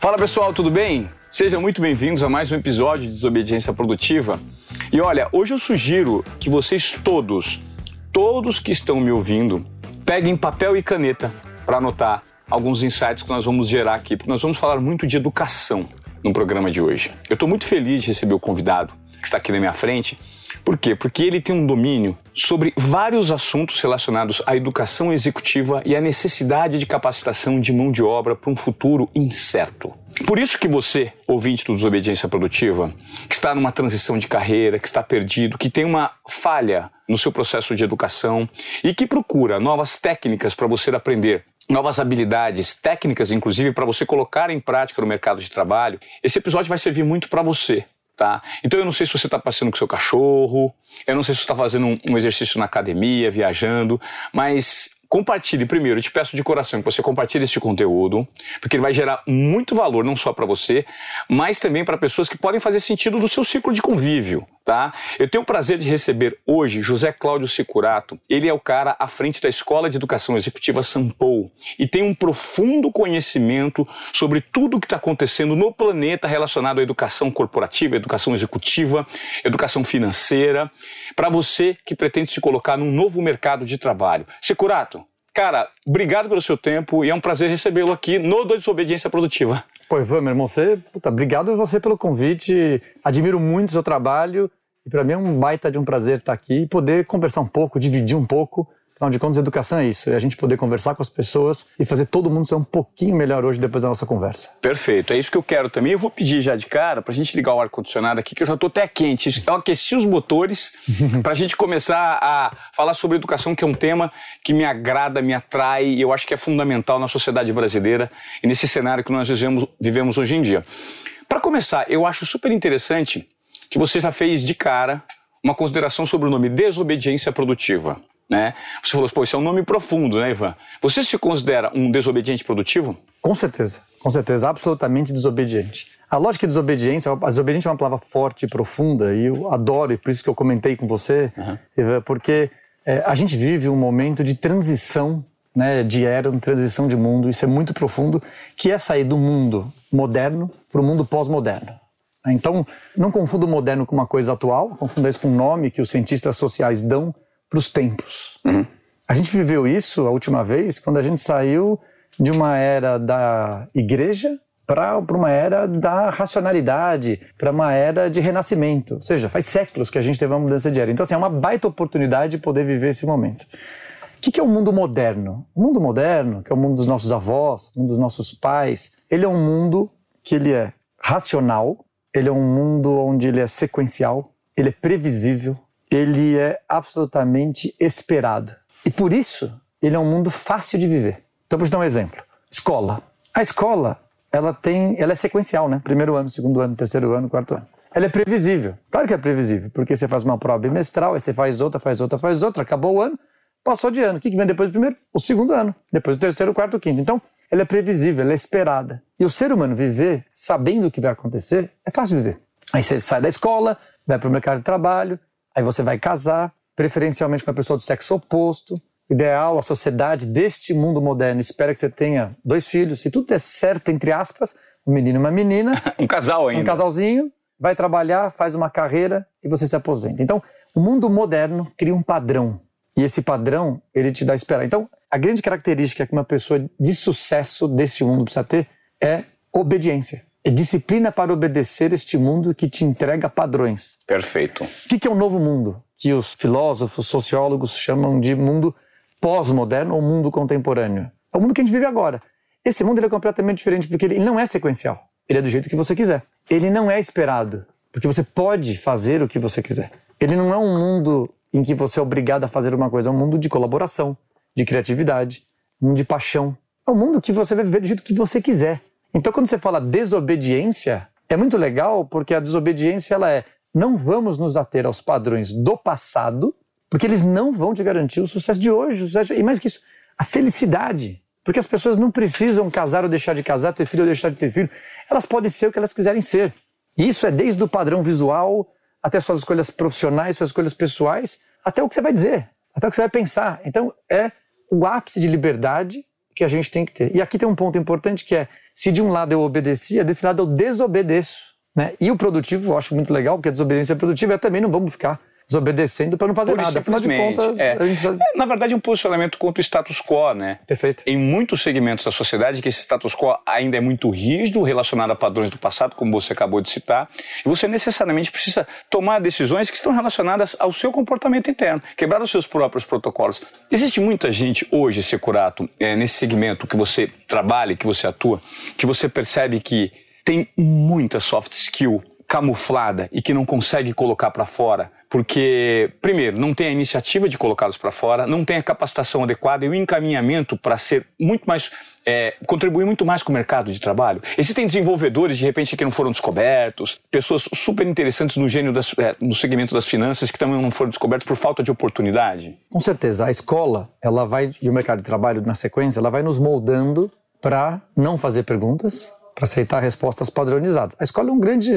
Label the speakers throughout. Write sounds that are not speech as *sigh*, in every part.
Speaker 1: Fala pessoal, tudo bem? Sejam muito bem-vindos a mais um episódio de Desobediência Produtiva. E olha, hoje eu sugiro que vocês todos, todos que estão me ouvindo, peguem papel e caneta para anotar alguns insights que nós vamos gerar aqui, porque nós vamos falar muito de educação no programa de hoje. Eu estou muito feliz de receber o convidado que está aqui na minha frente por quê? Porque ele tem um domínio sobre vários assuntos relacionados à educação executiva e à necessidade de capacitação de mão de obra para um futuro incerto. Por isso que você, ouvinte do Desobediência Produtiva, que está numa transição de carreira, que está perdido, que tem uma falha no seu processo de educação e que procura novas técnicas para você aprender novas habilidades, técnicas, inclusive, para você colocar em prática no mercado de trabalho, esse episódio vai servir muito para você tá? Então eu não sei se você está passeando com seu cachorro, eu não sei se você está fazendo um, um exercício na academia, viajando, mas compartilhe primeiro, eu te peço de coração que você compartilhe este conteúdo, porque ele vai gerar muito valor não só para você, mas também para pessoas que podem fazer sentido do seu ciclo de convívio, tá? Eu tenho o prazer de receber hoje José Cláudio Sicurato. Ele é o cara à frente da Escola de Educação Executiva Sampou e tem um profundo conhecimento sobre tudo o que está acontecendo no planeta relacionado à educação corporativa, educação executiva, educação financeira, para você que pretende se colocar num novo mercado de trabalho. Sicurato, cara, obrigado pelo seu tempo e é um prazer recebê-lo aqui no Desobediência Produtiva.
Speaker 2: Pô, Ivan, meu irmão, você, puta, obrigado você pelo convite. Admiro muito o seu trabalho e para mim é um baita de um prazer estar aqui e poder conversar um pouco, dividir um pouco Afinal de contas, educação é isso, é a gente poder conversar com as pessoas e fazer todo mundo ser um pouquinho melhor hoje depois da nossa conversa.
Speaker 1: Perfeito, é isso que eu quero também. Eu vou pedir já de cara para a gente ligar o ar-condicionado aqui, que eu já estou até quente. Eu aqueci os motores *laughs* para a gente começar a falar sobre educação, que é um tema que me agrada, me atrai e eu acho que é fundamental na sociedade brasileira e nesse cenário que nós vivemos, vivemos hoje em dia. Para começar, eu acho super interessante que você já fez de cara uma consideração sobre o nome desobediência produtiva. Né? Você falou, pô, isso é um nome profundo, né, Ivan? Você se considera um desobediente produtivo?
Speaker 2: Com certeza, com certeza, absolutamente desobediente. A lógica de desobediência, a desobediente é uma palavra forte e profunda, e eu adoro, e por isso que eu comentei com você, uhum. Ivan, porque é, a gente vive um momento de transição né, de era, uma transição de mundo, isso é muito profundo, que é sair do mundo moderno para o mundo pós-moderno. Então, não confunda o moderno com uma coisa atual, confunda isso com um nome que os cientistas sociais dão para os tempos. Uhum. A gente viveu isso a última vez quando a gente saiu de uma era da igreja para uma era da racionalidade, para uma era de renascimento. Ou seja, faz séculos que a gente teve uma mudança de era. Então, assim, é uma baita oportunidade de poder viver esse momento. O que é o mundo moderno? O mundo moderno, que é o mundo dos nossos avós, o mundo dos nossos pais, ele é um mundo que ele é racional, ele é um mundo onde ele é sequencial, ele é previsível, ele é absolutamente esperado. E por isso, ele é um mundo fácil de viver. Então, vou te dar um exemplo. Escola. A escola, ela tem, ela é sequencial, né? Primeiro ano, segundo ano, terceiro ano, quarto ano. Ela é previsível. Claro que é previsível, porque você faz uma prova bimestral, aí você faz outra, faz outra, faz outra, acabou o ano, passou de ano. O que vem depois do primeiro? O segundo ano. Depois do terceiro, quarto, o quinto. Então, ela é previsível, ela é esperada. E o ser humano viver sabendo o que vai acontecer é fácil viver. Aí você sai da escola, vai para o mercado de trabalho, Aí você vai casar, preferencialmente com uma pessoa do sexo oposto. Ideal, a sociedade deste mundo moderno espera que você tenha dois filhos. Se tudo der certo, entre aspas, um menino e uma menina. *laughs*
Speaker 1: um casal ainda.
Speaker 2: Um casalzinho, vai trabalhar, faz uma carreira e você se aposenta. Então, o mundo moderno cria um padrão. E esse padrão, ele te dá esperança. Então, a grande característica que uma pessoa de sucesso desse mundo precisa ter é obediência. É disciplina para obedecer este mundo que te entrega padrões.
Speaker 1: Perfeito.
Speaker 2: O que é o um novo mundo? Que os filósofos, sociólogos chamam de mundo pós-moderno ou mundo contemporâneo. É o mundo que a gente vive agora. Esse mundo é completamente diferente porque ele não é sequencial. Ele é do jeito que você quiser. Ele não é esperado, porque você pode fazer o que você quiser. Ele não é um mundo em que você é obrigado a fazer uma coisa, é um mundo de colaboração, de criatividade, um mundo de paixão. É um mundo que você vai viver do jeito que você quiser. Então, quando você fala desobediência, é muito legal porque a desobediência ela é não vamos nos ater aos padrões do passado, porque eles não vão te garantir o sucesso de hoje, sucesso e mais que isso, a felicidade. Porque as pessoas não precisam casar ou deixar de casar, ter filho ou deixar de ter filho. Elas podem ser o que elas quiserem ser. E isso é desde o padrão visual até suas escolhas profissionais, suas escolhas pessoais, até o que você vai dizer, até o que você vai pensar. Então, é o ápice de liberdade que a gente tem que ter. E aqui tem um ponto importante que é Se de um lado eu obedecia, desse lado eu desobedeço. Né? E o produtivo eu acho muito legal, porque a desobediência produtiva é também não vamos ficar desobedecendo para não fazer nada. Afinal de contas,
Speaker 1: é. precisa... é, na verdade, é um posicionamento contra o status quo, né?
Speaker 2: Perfeito.
Speaker 1: Em muitos segmentos da sociedade, que esse status quo ainda é muito rígido, relacionado a padrões do passado, como você acabou de citar, e você necessariamente precisa tomar decisões que estão relacionadas ao seu comportamento interno, quebrar os seus próprios protocolos. Existe muita gente hoje, Securato, é, nesse segmento que você trabalha, que você atua, que você percebe que tem muita soft skill camuflada e que não consegue colocar para fora, porque, primeiro, não tem a iniciativa de colocá-los para fora, não tem a capacitação adequada e o encaminhamento para ser muito mais. É, contribuir muito mais com o mercado de trabalho. Existem desenvolvedores, de repente, que não foram descobertos, pessoas super interessantes no gênio das, é, no segmento das finanças que também não foram descobertos por falta de oportunidade.
Speaker 2: Com certeza. A escola, ela vai, e o mercado de trabalho na sequência, ela vai nos moldando para não fazer perguntas, para aceitar respostas padronizadas. A escola é um grande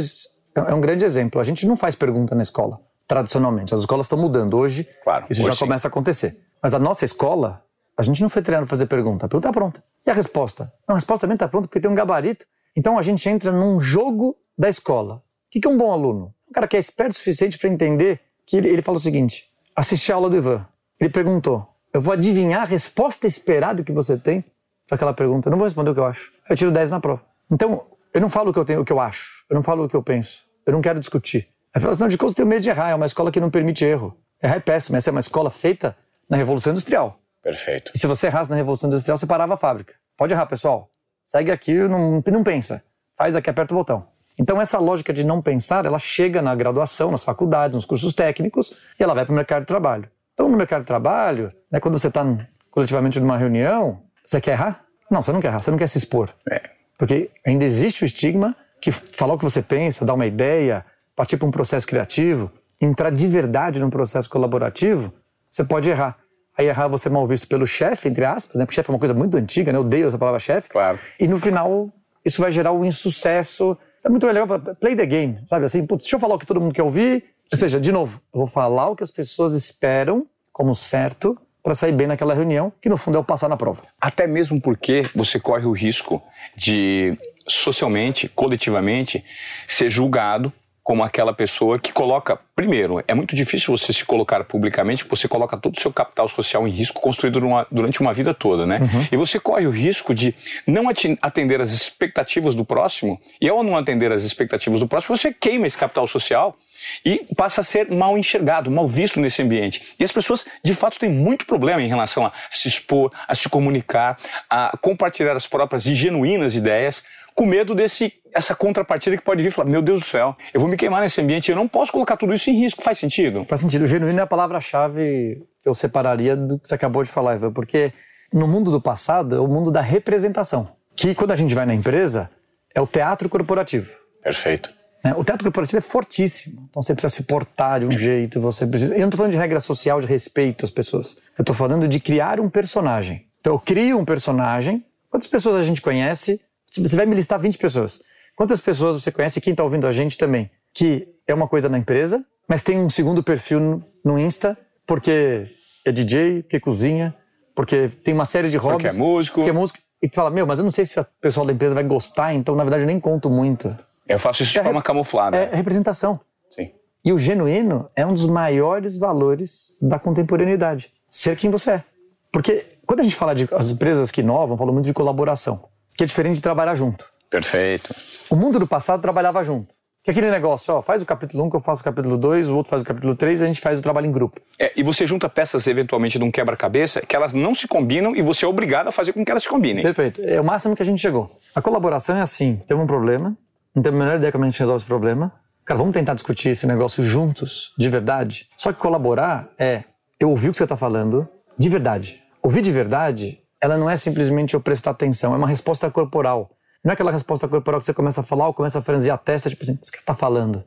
Speaker 2: é um grande exemplo. A gente não faz pergunta na escola, tradicionalmente. As escolas estão mudando. Hoje,
Speaker 1: claro,
Speaker 2: isso
Speaker 1: hoje
Speaker 2: já sim. começa a acontecer. Mas a nossa escola, a gente não foi treinado para fazer pergunta. A pergunta está pronta. E a resposta? Não, a resposta também está pronta porque tem um gabarito. Então a gente entra num jogo da escola. O que é um bom aluno? Um cara que é esperto o suficiente para entender que ele, ele fala o seguinte: assisti a aula do Ivan. Ele perguntou: eu vou adivinhar a resposta esperada que você tem para aquela pergunta. Eu não vou responder o que eu acho. Eu tiro 10 na prova. Então, eu não falo o que eu tenho, o que eu acho. Eu não falo o que eu penso. Eu não quero discutir. Afinal de contas, eu tenho medo de errar. É uma escola que não permite erro. Errar é péssimo. Essa é uma escola feita na Revolução Industrial.
Speaker 1: Perfeito.
Speaker 2: E se você errasse na Revolução Industrial, você parava a fábrica. Pode errar, pessoal. Segue aqui, não, não pensa. Faz aqui, aperta o botão. Então, essa lógica de não pensar, ela chega na graduação, nas faculdades, nos cursos técnicos, e ela vai para o mercado de trabalho. Então, no mercado de trabalho, né, quando você está coletivamente numa reunião, você quer errar? Não, você não quer errar, você não quer se expor.
Speaker 1: É.
Speaker 2: Porque ainda existe o estigma que falar o que você pensa, dar uma ideia, partir para um processo criativo, entrar de verdade num processo colaborativo, você pode errar. Aí errar você é mal visto pelo chefe, entre aspas, né? Porque chefe é uma coisa muito antiga, né? Eu odeio essa palavra chefe.
Speaker 1: Claro.
Speaker 2: E no final, isso vai gerar um insucesso. É muito legal, play the game, sabe? Assim, putz, deixa eu falar o que todo mundo quer ouvir. Ou seja, de novo, eu vou falar o que as pessoas esperam como certo para sair bem naquela reunião, que no fundo é o passar na prova.
Speaker 1: Até mesmo porque você corre o risco de socialmente, coletivamente, ser julgado como aquela pessoa que coloca, primeiro, é muito difícil você se colocar publicamente, você coloca todo o seu capital social em risco construído numa, durante uma vida toda, né? Uhum. E você corre o risco de não atender as expectativas do próximo, e ao não atender as expectativas do próximo, você queima esse capital social e passa a ser mal enxergado, mal visto nesse ambiente. E as pessoas, de fato, têm muito problema em relação a se expor, a se comunicar, a compartilhar as próprias e genuínas ideias, com medo desse essa contrapartida que pode vir e falar: meu Deus do céu, eu vou me queimar nesse ambiente, eu não posso colocar tudo isso em risco. Faz sentido?
Speaker 2: Faz sentido. O genuíno é a palavra-chave que eu separaria do que você acabou de falar, Eva, porque no mundo do passado é o mundo da representação, que quando a gente vai na empresa é o teatro corporativo.
Speaker 1: Perfeito.
Speaker 2: É, o teatro corporativo é fortíssimo, então você precisa se portar de um jeito, você precisa. Eu não estou falando de regra social de respeito às pessoas, eu estou falando de criar um personagem. Então eu crio um personagem. Quantas pessoas a gente conhece? Você vai me listar 20 pessoas. Quantas pessoas você conhece, quem está ouvindo a gente também, que é uma coisa na empresa, mas tem um segundo perfil no, no Insta, porque é DJ, porque cozinha, porque tem uma série de hobbies.
Speaker 1: Porque é músico.
Speaker 2: Porque é músico. E tu fala, meu, mas eu não sei se o pessoal da empresa vai gostar, então na verdade eu nem conto muito.
Speaker 1: Eu faço isso de é, forma camuflada.
Speaker 2: É representação.
Speaker 1: Sim.
Speaker 2: E o genuíno é um dos maiores valores da contemporaneidade. Ser quem você é. Porque quando a gente fala de as empresas que inovam, falam muito de colaboração, que é diferente de trabalhar junto.
Speaker 1: Perfeito.
Speaker 2: O mundo do passado trabalhava junto. Que é aquele negócio, ó, faz o capítulo 1 que eu faço o capítulo 2, o outro faz o capítulo 3 e a gente faz o trabalho em grupo.
Speaker 1: É, e você junta peças eventualmente de um quebra-cabeça que elas não se combinam e você é obrigado a fazer com que elas se combinem.
Speaker 2: Perfeito. É o máximo que a gente chegou. A colaboração é assim, temos um problema, não temos a menor ideia como a gente resolve esse problema. Cara, vamos tentar discutir esse negócio juntos, de verdade. Só que colaborar é eu ouvir o que você está falando de verdade. Ouvir de verdade, ela não é simplesmente eu prestar atenção, é uma resposta corporal. Não é aquela resposta corporal que você começa a falar ou começa a franzir a testa, tipo assim, o que você está falando?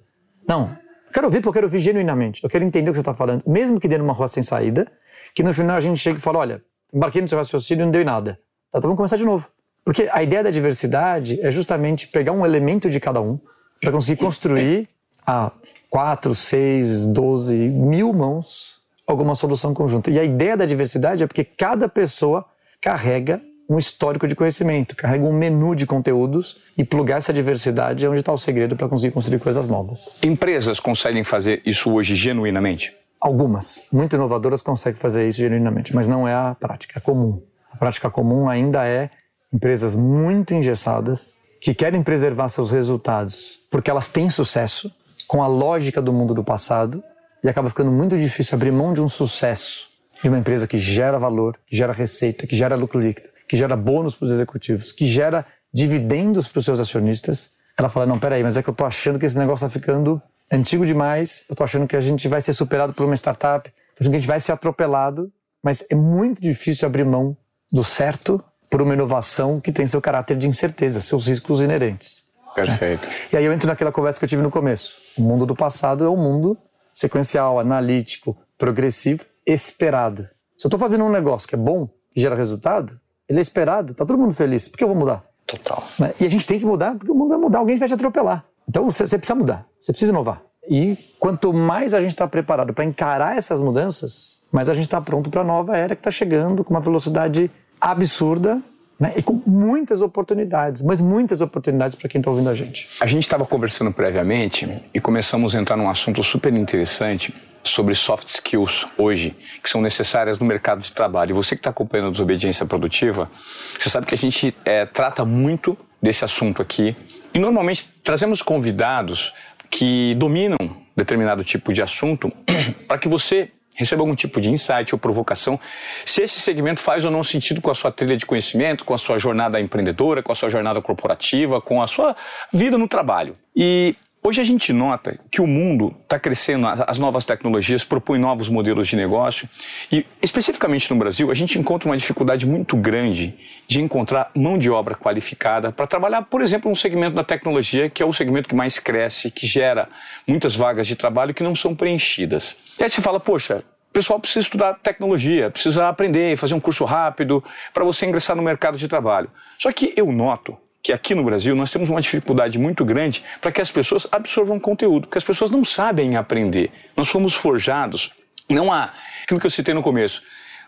Speaker 2: Não. Eu quero ouvir porque eu quero ouvir genuinamente. Eu quero entender o que você está falando. Mesmo que dê numa rua sem saída, que no final a gente chega e fala, olha, embarquei no seu raciocínio e não deu em nada. Tá, então vamos começar de novo. Porque a ideia da diversidade é justamente pegar um elemento de cada um para conseguir construir a quatro, seis, doze mil mãos alguma solução conjunta. E a ideia da diversidade é porque cada pessoa carrega um histórico de conhecimento, carrega um menu de conteúdos e plugar essa diversidade é onde está o segredo para conseguir construir coisas novas.
Speaker 1: Empresas conseguem fazer isso hoje genuinamente?
Speaker 2: Algumas, muito inovadoras, conseguem fazer isso genuinamente, mas não é a prática, é comum. A prática comum ainda é empresas muito engessadas que querem preservar seus resultados porque elas têm sucesso com a lógica do mundo do passado e acaba ficando muito difícil abrir mão de um sucesso de uma empresa que gera valor, que gera receita, que gera lucro líquido, que gera bônus para os executivos, que gera dividendos para os seus acionistas. Ela fala: não, peraí, mas é que eu estou achando que esse negócio está ficando antigo demais, eu estou achando que a gente vai ser superado por uma startup, estou achando que a gente vai ser atropelado, mas é muito difícil abrir mão do certo por uma inovação que tem seu caráter de incerteza, seus riscos inerentes.
Speaker 1: Perfeito.
Speaker 2: E aí eu entro naquela conversa que eu tive no começo. O mundo do passado é um mundo sequencial, analítico, progressivo, esperado. Se eu estou fazendo um negócio que é bom, que gera resultado, ele é esperado, está todo mundo feliz. Por que eu vou mudar?
Speaker 1: Total.
Speaker 2: Né? E a gente tem que mudar, porque o mundo vai mudar, alguém vai te atropelar. Então você, você precisa mudar, você precisa inovar. E quanto mais a gente está preparado para encarar essas mudanças, mais a gente está pronto para a nova era que está chegando com uma velocidade absurda né? e com muitas oportunidades, mas muitas oportunidades para quem está ouvindo a gente.
Speaker 1: A gente estava conversando previamente e começamos a entrar num assunto super interessante sobre soft skills hoje, que são necessárias no mercado de trabalho. E você que está acompanhando a desobediência produtiva, você sabe que a gente é, trata muito desse assunto aqui. E normalmente trazemos convidados que dominam determinado tipo de assunto *clears throat* para que você receba algum tipo de insight ou provocação, se esse segmento faz ou não sentido com a sua trilha de conhecimento, com a sua jornada empreendedora, com a sua jornada corporativa, com a sua vida no trabalho. E Hoje a gente nota que o mundo está crescendo, as novas tecnologias propõem novos modelos de negócio e, especificamente no Brasil, a gente encontra uma dificuldade muito grande de encontrar mão de obra qualificada para trabalhar, por exemplo, um segmento da tecnologia que é o segmento que mais cresce, que gera muitas vagas de trabalho que não são preenchidas. E aí você fala, poxa, o pessoal precisa estudar tecnologia, precisa aprender, fazer um curso rápido para você ingressar no mercado de trabalho. Só que eu noto que aqui no Brasil nós temos uma dificuldade muito grande para que as pessoas absorvam conteúdo, porque as pessoas não sabem aprender. Nós fomos forjados, não há aquilo que eu citei no começo.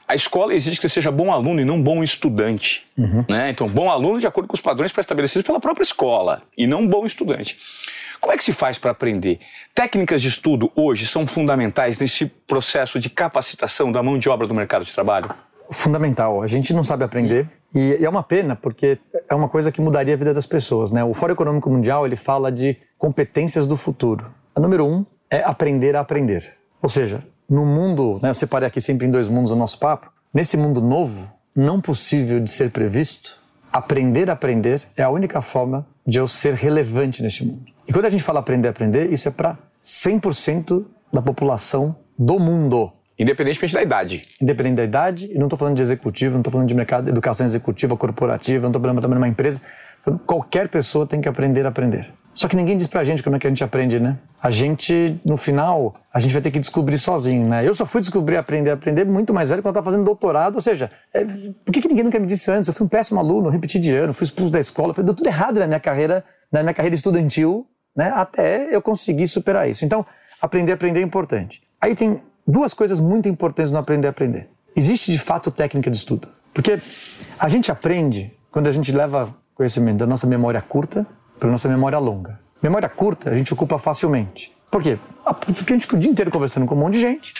Speaker 1: A escola exige que você seja bom aluno e não bom estudante. Uhum. Né? Então, bom aluno de acordo com os padrões pré-estabelecidos pela própria escola e não bom estudante. Como é que se faz para aprender? Técnicas de estudo hoje são fundamentais nesse processo de capacitação da mão de obra do mercado de trabalho?
Speaker 2: Fundamental. A gente não sabe aprender. E, é uma pena, porque é uma coisa que mudaria a vida das pessoas. Né? O Fórum Econômico Mundial ele fala de competências do futuro. A número um é aprender a aprender. Ou seja, no mundo, né, eu separei aqui sempre em dois mundos o nosso papo, nesse mundo novo, não possível de ser previsto, aprender a aprender é a única forma de eu ser relevante neste mundo. E quando a gente fala aprender a aprender, isso é para 100% da população do mundo.
Speaker 1: Independentemente da idade.
Speaker 2: Independente da idade, e não estou falando de executivo, não estou falando de mercado, educação executiva, corporativa, não estou falando também de uma empresa. Qualquer pessoa tem que aprender a aprender. Só que ninguém diz pra gente como é que a gente aprende, né? A gente, no final, a gente vai ter que descobrir sozinho, né? Eu só fui descobrir aprender aprender muito mais velho quando eu estava fazendo doutorado, ou seja, é, por que, que ninguém nunca me disse antes? Eu fui um péssimo aluno, repeti de ano, fui expulso da escola, deu tudo errado na minha carreira, na minha carreira estudantil, né? Até eu conseguir superar isso. Então, aprender aprender é importante. Aí tem duas coisas muito importantes no aprender a aprender. Existe de fato técnica de estudo. Porque a gente aprende quando a gente leva conhecimento da nossa memória curta para a nossa memória longa. Memória curta a gente ocupa facilmente. Por quê? Ah, porque a gente fica o dia inteiro conversando com um monte de gente,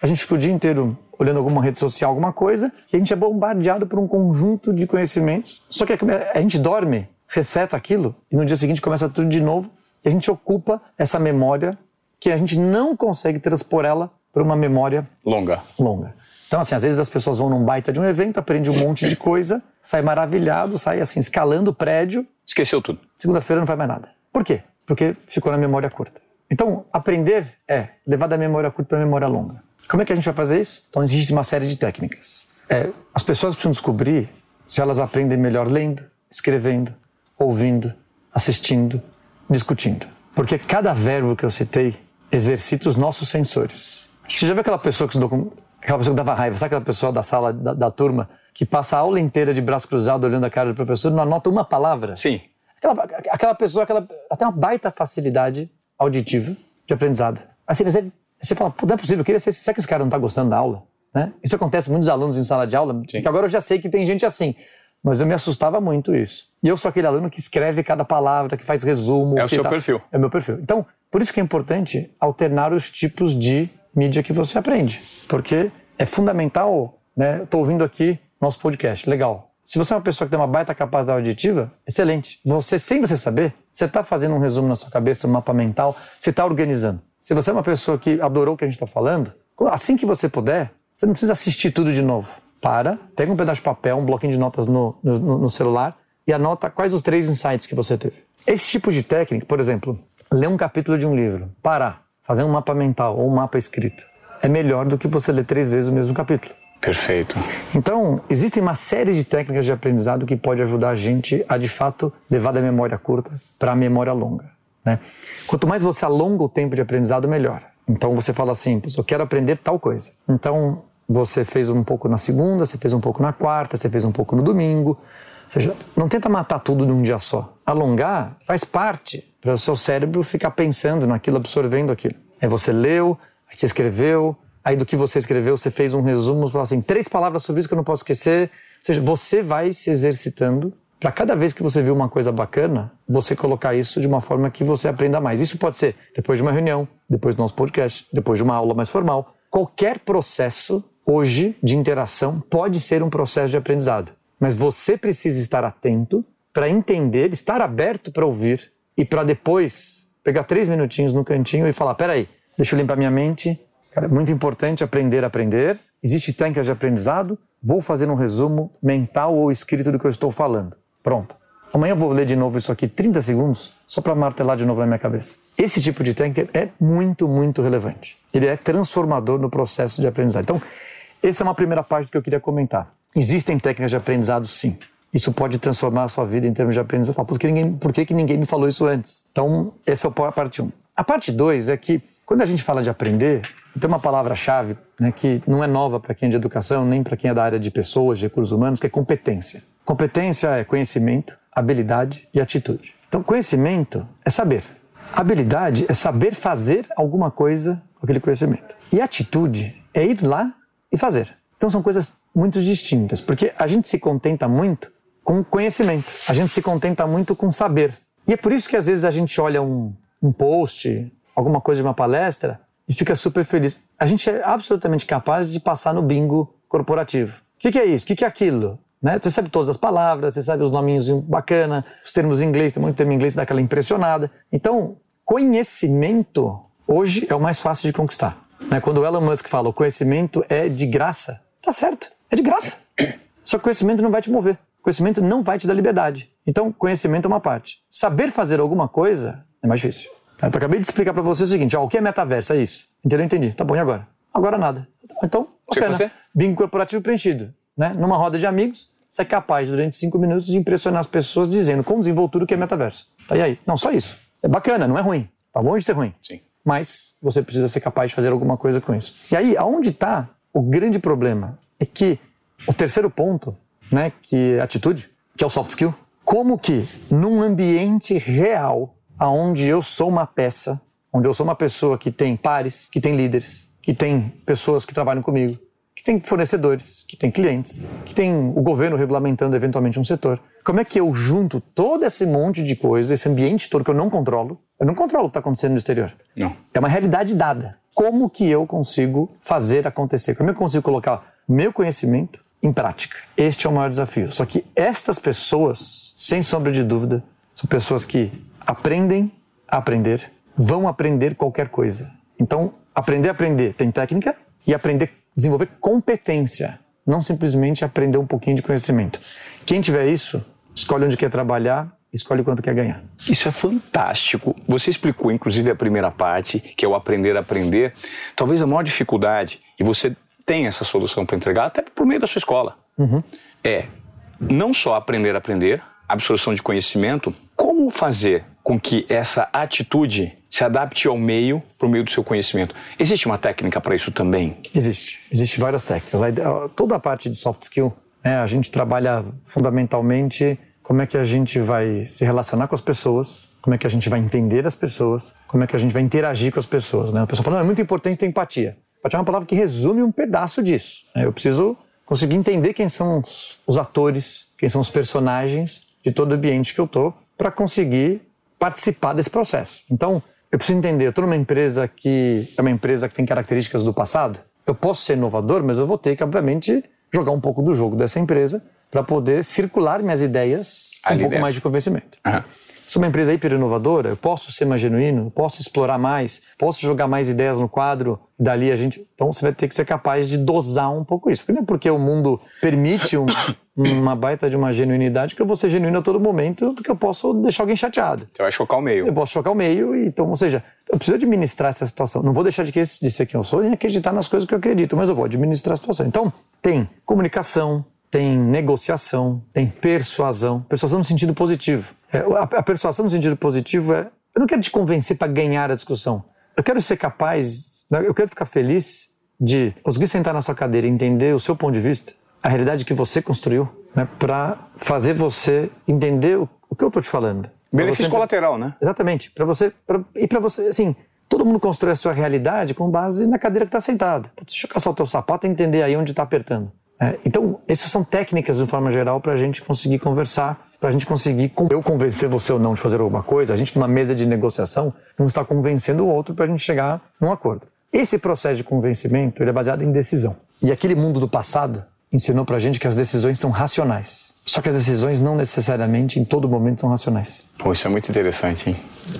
Speaker 2: a gente fica o dia inteiro olhando alguma rede social, alguma coisa, e a gente é bombardeado por um conjunto de conhecimentos. Só que a gente dorme, reseta aquilo, e no dia seguinte começa tudo de novo, e a gente ocupa essa memória que a gente não consegue transpor ela para uma memória
Speaker 1: longa.
Speaker 2: longa. Então, assim, às vezes as pessoas vão num baita de um evento, aprende um monte de coisa, sai maravilhado, sai assim, escalando o prédio.
Speaker 1: Esqueceu tudo.
Speaker 2: Segunda-feira não faz mais nada. Por quê? Porque ficou na memória curta. Então, aprender é levar da memória curta para a memória longa. Como é que a gente vai fazer isso? Então, existe uma série de técnicas. É, as pessoas precisam descobrir se elas aprendem melhor lendo, escrevendo, ouvindo, assistindo, discutindo. Porque cada verbo que eu citei exercita os nossos sensores. Você já viu aquela pessoa que estudou aquela pessoa que dava raiva, sabe aquela pessoa da sala da, da, turma que passa a aula inteira de braço cruzado olhando a cara do professor e não anota uma palavra?
Speaker 1: Sim.
Speaker 2: Aquela, aquela pessoa, aquela, até uma baita facilidade auditiva de aprendizado. Assim, você, você fala, não é possível, eu queria ser, será que esse cara não está gostando da aula? Né? Isso acontece com muitos alunos em sala de aula, Sim. porque agora eu já sei que tem gente assim. mas eu me assustava muito isso. E eu sou aquele aluno que escreve cada palavra, que faz resumo.
Speaker 1: É o seu tá... perfil.
Speaker 2: É o meu perfil. Então, por isso que é importante alternar os tipos de mídia que você aprende, porque é fundamental, né? Estou ouvindo aqui nosso podcast, legal. Se você é uma pessoa que tem uma baita capacidade auditiva, excelente. Você, sem você saber, você está fazendo um resumo na sua cabeça, um mapa mental, você está organizando. Se você é uma pessoa que adorou o que a gente está falando, assim que você puder, você não precisa assistir tudo de novo. Para, pega um pedaço de papel, um bloquinho de notas no, no, no celular e anota quais os três insights que você teve. Esse tipo de técnica, por exemplo, ler um capítulo de um livro, parar, fazer um mapa mental ou um mapa escrito, é melhor do que você ler três vezes o mesmo capítulo.
Speaker 1: Perfeito.
Speaker 2: Então, existem uma série de técnicas de aprendizado que pode ajudar a gente a, de fato, levar da memória curta para a memória longa. Né? Quanto mais você alonga o tempo de aprendizado, melhor. Então, você fala assim, eu quero aprender tal coisa. Então, você fez um pouco na segunda, você fez um pouco na quarta, você fez um pouco no domingo. Ou seja, não tenta matar tudo num dia só. Alongar faz parte para o seu cérebro ficar pensando naquilo, absorvendo aquilo. Aí você leu, aí você escreveu, aí do que você escreveu você fez um resumo, você fala assim, três palavras sobre isso que eu não posso esquecer. Ou seja, você vai se exercitando para cada vez que você viu uma coisa bacana, você colocar isso de uma forma que você aprenda mais. Isso pode ser depois de uma reunião, depois do nosso podcast, depois de uma aula mais formal. Qualquer processo hoje de interação pode ser um processo de aprendizado, mas você precisa estar atento para entender, estar aberto para ouvir e para depois pegar três minutinhos no cantinho e falar: peraí, deixa eu limpar minha mente. Cara, é muito importante aprender a aprender. Existe técnicas de aprendizado. Vou fazer um resumo mental ou escrito do que eu estou falando. Pronto. Amanhã eu vou ler de novo isso aqui 30 segundos, só para martelar de novo na minha cabeça. Esse tipo de técnica é muito, muito relevante. Ele é transformador no processo de aprendizado. Então, essa é uma primeira parte que eu queria comentar. Existem técnicas de aprendizado, sim. Isso pode transformar a sua vida em termos de aprendizado. Por que, ninguém, por que, que ninguém me falou isso antes? Então, essa é a parte 1. Um. A parte 2 é que, quando a gente fala de aprender, tem uma palavra-chave né, que não é nova para quem é de educação, nem para quem é da área de pessoas, de recursos humanos, que é competência. Competência é conhecimento, habilidade e atitude. Então, conhecimento é saber. Habilidade é saber fazer alguma coisa com aquele conhecimento. E atitude é ir lá e fazer. Então são coisas muito distintas, porque a gente se contenta muito com conhecimento, a gente se contenta muito com saber. E é por isso que às vezes a gente olha um, um post, alguma coisa de uma palestra e fica super feliz. A gente é absolutamente capaz de passar no bingo corporativo. O que, que, é isso? O que, que, é aquilo? Né? Você sabe todas as palavras, você sabe os nominhos bacana, os termos em inglês, tem muito termo em inglês, dá aquela impressionada. Então, conhecimento hoje é o mais fácil de conquistar. Né? Quando o Elon Musk fala o conhecimento é de graça, tá certo, é de graça. Só que conhecimento não vai te mover. Conhecimento não vai te dar liberdade. Então, conhecimento é uma parte. Saber fazer alguma coisa é mais difícil. Então, eu acabei de explicar para você o seguinte: ó, o que é metaverso? É isso. Entendeu? Entendi. Tá bom, e agora? Agora nada. Então, bacana. Você? Bingo corporativo preenchido. Né? Numa roda de amigos, você é capaz, durante cinco minutos, de impressionar as pessoas dizendo com desenvoltura o que é metaverso. Tá, e aí? Não, só isso. É bacana, não é ruim. Tá longe de ser ruim.
Speaker 1: Sim
Speaker 2: mas você precisa ser capaz de fazer alguma coisa com isso. E aí, aonde está o grande problema? É que o terceiro ponto, né, que é atitude, que é o soft skill, como que num ambiente real, aonde eu sou uma peça, onde eu sou uma pessoa que tem pares, que tem líderes, que tem pessoas que trabalham comigo, que tem fornecedores, que tem clientes, que tem o governo regulamentando eventualmente um setor. Como é que eu junto todo esse monte de coisa, esse ambiente todo que eu não controlo? Eu não controlo o que está acontecendo no exterior.
Speaker 1: Não.
Speaker 2: É uma realidade dada. Como que eu consigo fazer acontecer? Como eu consigo colocar meu conhecimento em prática? Este é o maior desafio. Só que estas pessoas, sem sombra de dúvida, são pessoas que aprendem a aprender, vão aprender qualquer coisa. Então, aprender a aprender tem técnica e aprender desenvolver competência, não simplesmente aprender um pouquinho de conhecimento. Quem tiver isso, escolhe onde quer trabalhar, escolhe quanto quer ganhar.
Speaker 1: Isso é fantástico. Você explicou, inclusive, a primeira parte, que é o aprender a aprender. Talvez a maior dificuldade, e você tem essa solução para entregar, até por meio da sua escola, uhum. é não só aprender a aprender, absorção de conhecimento, como fazer com que essa atitude se adapte ao meio, para o meio do seu conhecimento. Existe uma técnica para isso também?
Speaker 2: Existe. Existem várias técnicas. Toda a parte de soft skill, né, a gente trabalha fundamentalmente como é que a gente vai se relacionar com as pessoas, como é que a gente vai entender as pessoas, como é que a gente vai interagir com as pessoas. Né? A pessoa fala, não, é muito importante ter empatia. Empatia é uma palavra que resume um pedaço disso. Né? Eu preciso conseguir entender quem são os, atores, quem são os personagens de todo o ambiente que eu tô, para conseguir participar desse processo. Então, eu preciso entender, eu estou numa empresa que é uma empresa que tem características do passado. Eu posso ser inovador, mas eu vou ter que, obviamente, jogar um pouco do jogo dessa empresa para poder circular minhas ideias com um pouco mais de convencimento. Uhum. Sou uma empresa hiper inovadora, eu posso ser mais genuíno, posso explorar mais, posso jogar mais ideias no quadro, dali a gente. Então você vai ter que ser capaz de dosar um pouco isso. Primeiro, porque o mundo permite um, *coughs* uma baita de uma genuinidade que eu vou ser genuíno a todo momento, porque eu posso deixar alguém chateado.
Speaker 1: Você vai chocar o meio.
Speaker 2: Eu posso chocar o meio, então, ou seja, eu preciso administrar essa situação. Não vou deixar de, que, de ser quem eu sou nem acreditar nas coisas que eu acredito, mas eu vou administrar a situação. Então, tem comunicação, tem negociação, tem persuasão. Persuasão no sentido positivo. É, a, persuasão no sentido positivo é: eu não quero te convencer para ganhar a discussão. Eu quero ser capaz, né, eu quero ficar feliz de conseguir sentar na sua cadeira e entender o seu ponto de vista, a realidade que você construiu, né, para fazer você entender o, o que eu estou te falando.
Speaker 1: Benefício colateral, né?
Speaker 2: Exatamente. Para você pra, e para você, assim, todo mundo constrói a sua realidade com base na cadeira que está sentada. Deixa eu caçar o teu sapato e entender aí onde está apertando. É, então, essas são técnicas, de forma geral, para a gente conseguir conversar, para a gente conseguir eu convencer você ou não de fazer alguma coisa. A gente, numa mesa de negociação, não está convencendo o outro para a gente chegar num acordo. Esse processo de convencimento ele é baseado em decisão. E aquele mundo do passado ensinou para a gente que as decisões são racionais. Só que as decisões não necessariamente, em todo momento, são racionais.
Speaker 1: Pô, isso é muito interessante, hein?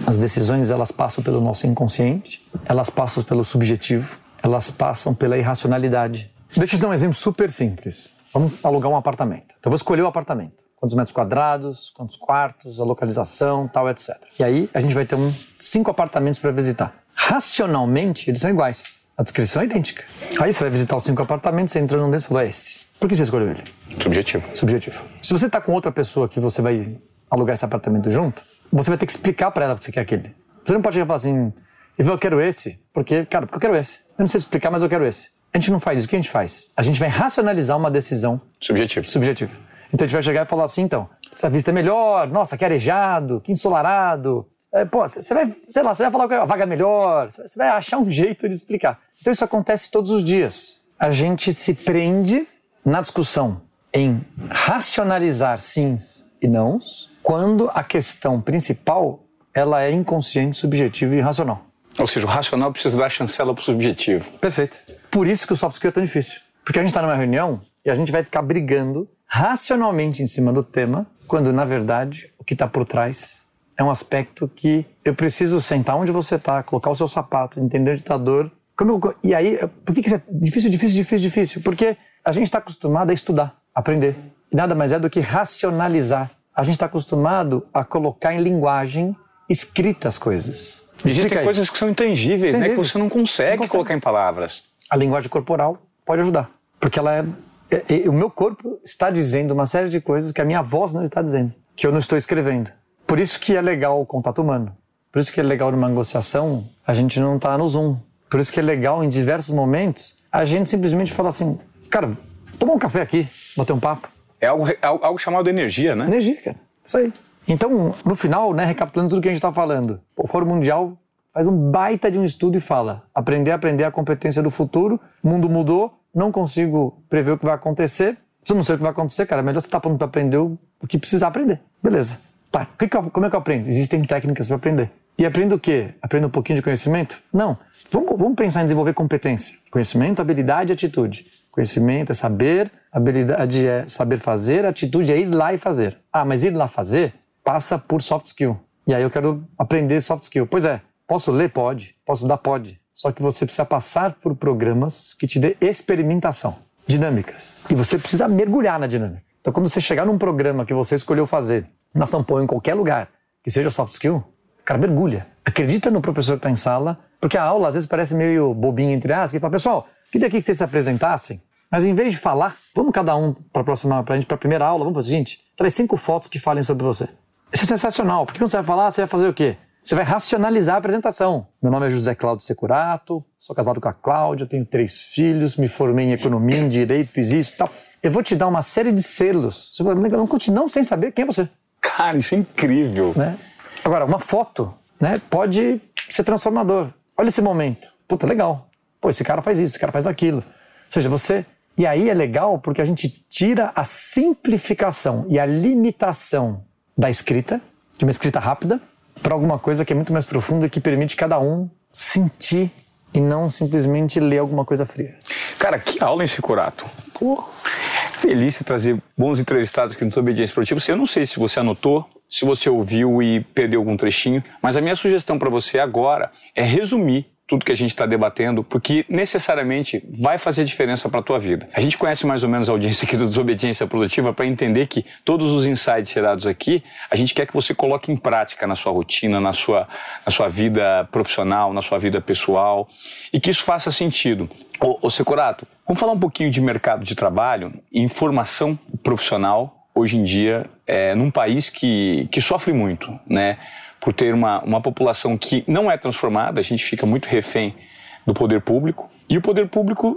Speaker 2: As decisões, elas passam pelo nosso inconsciente, elas passam pelo subjetivo, elas passam pela irracionalidade. Deixa eu te dar um exemplo super simples. Vamos alugar um apartamento. Então, eu vou escolher o apartamento. Quantos metros quadrados, quantos quartos, a localização, tal, etc. E aí, a gente vai ter um, cinco apartamentos para visitar. Racionalmente, eles são iguais. A descrição é idêntica. Aí você vai visitar os cinco apartamentos, você entrou num deles e falou, é esse. Por que você escolheu ele?
Speaker 1: Subjetivo.
Speaker 2: Subjetivo. Se você está com outra pessoa que você vai alugar esse apartamento junto, você vai ter que explicar para ela que você quer aquele. Você não pode chegar e falar assim, eu quero esse, porque, cara, porque eu quero esse. Eu não sei explicar, mas eu quero esse. A gente não faz isso. O que a gente faz? A gente vai racionalizar uma decisão
Speaker 1: subjetiva.
Speaker 2: Subjetiva. Então a gente vai chegar e falar assim, então, essa vista é melhor, nossa, que arejado, que ensolarado. É, pô, você vai, sei lá, você vai falar que a vaga é melhor, você vai achar um *laughs* jeito de explicar. Então isso acontece todos os dias. A gente se prende na discussão em racionalizar sims e nãos, quando a questão principal ela é inconsciente, subjetiva e racional.
Speaker 1: Ou seja, o racional precisa dar chancela para o subjetivo.
Speaker 2: Perfeito. Por isso que o soft skill é tão difícil. Porque a gente está numa reunião e a gente vai ficar brigando racionalmente em cima do tema, quando na verdade o que está por trás é um aspecto que eu preciso sentar onde você está, colocar o seu sapato, entender o ditador. Eu, e aí, por que, que isso é difícil, difícil, difícil, difícil? Porque a gente está acostumado a estudar, aprender. E nada mais é do que racionalizar. A gente está acostumado a colocar em linguagem escrita as coisas.
Speaker 1: Existem coisas que são intangíveis, intangíveis, né? Que você não consegue, não consegue colocar em palavras
Speaker 2: a linguagem corporal pode ajudar. Porque ela é, é, é, o meu corpo está dizendo uma série de coisas que a minha voz não está dizendo, que eu não estou escrevendo. Por isso que é legal o contato humano. Por isso que é legal numa negociação a gente não está no Zoom. Por isso que é legal em diversos momentos a gente simplesmente falar assim, cara, toma um café aqui, bater um papo.
Speaker 1: É algo, é algo chamado energia, né?
Speaker 2: Energia, cara. Isso aí. Então, no final, né, recapitulando tudo que a gente está falando, o Fórum Mundial faz um baita de um estudo e fala: aprender, aprender a competência do futuro, mundo mudou, não consigo prever o que vai acontecer. Se eu não sei o que vai acontecer, cara, melhor você tá pronto para aprender o que precisa aprender. Beleza. Tá, como é que eu aprendo? Existem técnicas para aprender. E aprendo o quê? Aprendo um pouquinho de conhecimento? Não. Vamos, vamos pensar em desenvolver competência. Conhecimento, habilidade e atitude. Conhecimento é saber, habilidade é saber fazer, atitude é ir lá e fazer. Ah, mas ir lá fazer passa por soft skill. E aí eu quero aprender soft skill. Pois é, Posso ler? Pode. Posso dar? Pode. Só que você precisa passar por programas que te dê experimentação, dinâmicas. E você precisa mergulhar na dinâmica. Então, quando você chegar num programa que você escolheu fazer, na Paulo, em qualquer lugar, que seja soft skill, cara, mergulha. Acredita no professor que está em sala, porque a aula às vezes parece meio bobinha entre aspas, que fala, pessoal, queria aqui que vocês se apresentassem, mas em vez de falar, vamos cada um para a próxima, para a primeira aula, vamos para o seguinte, traz cinco fotos que falem sobre você. Isso é sensacional, porque quando você vai falar, você vai fazer o quê? Você vai racionalizar a apresentação. Meu nome é José Cláudio Securato, sou casado com a Cláudia, tenho três filhos, me formei em economia, em direito, fiz isso e tal. Eu vou te dar uma série de selos. Você vai não continua sem saber quem é você.
Speaker 1: Cara, isso é incrível.
Speaker 2: Né? Agora, uma foto né, pode ser transformador. Olha esse momento. Puta, legal. Pô, esse cara faz isso, esse cara faz aquilo. Ou seja, você E aí é legal porque a gente tira a simplificação e a limitação da escrita, de uma escrita rápida, para alguma coisa que é muito mais profunda e que permite cada um sentir e não simplesmente ler alguma coisa fria.
Speaker 1: Cara, que aula em Securato. Pô, delícia trazer bons entrevistados aqui no Desobediência Produtiva. Eu não sei se você anotou, se você ouviu e perdeu algum trechinho, mas a minha sugestão para você agora é resumir tudo que a gente está debatendo, porque necessariamente vai fazer diferença para a tua vida. A gente conhece mais ou menos a audiência aqui do Desobediência Produtiva para entender que todos os insights gerados aqui, a gente quer que você coloque em prática na sua rotina, na sua, na sua vida profissional, na sua vida pessoal, e que isso faça sentido. Ô, ô Securato, vamos falar um pouquinho de mercado de trabalho e informação profissional hoje em dia é, num país que, que sofre muito, né? Por ter uma, uma população que não é transformada, a gente fica muito refém do poder público, e o poder público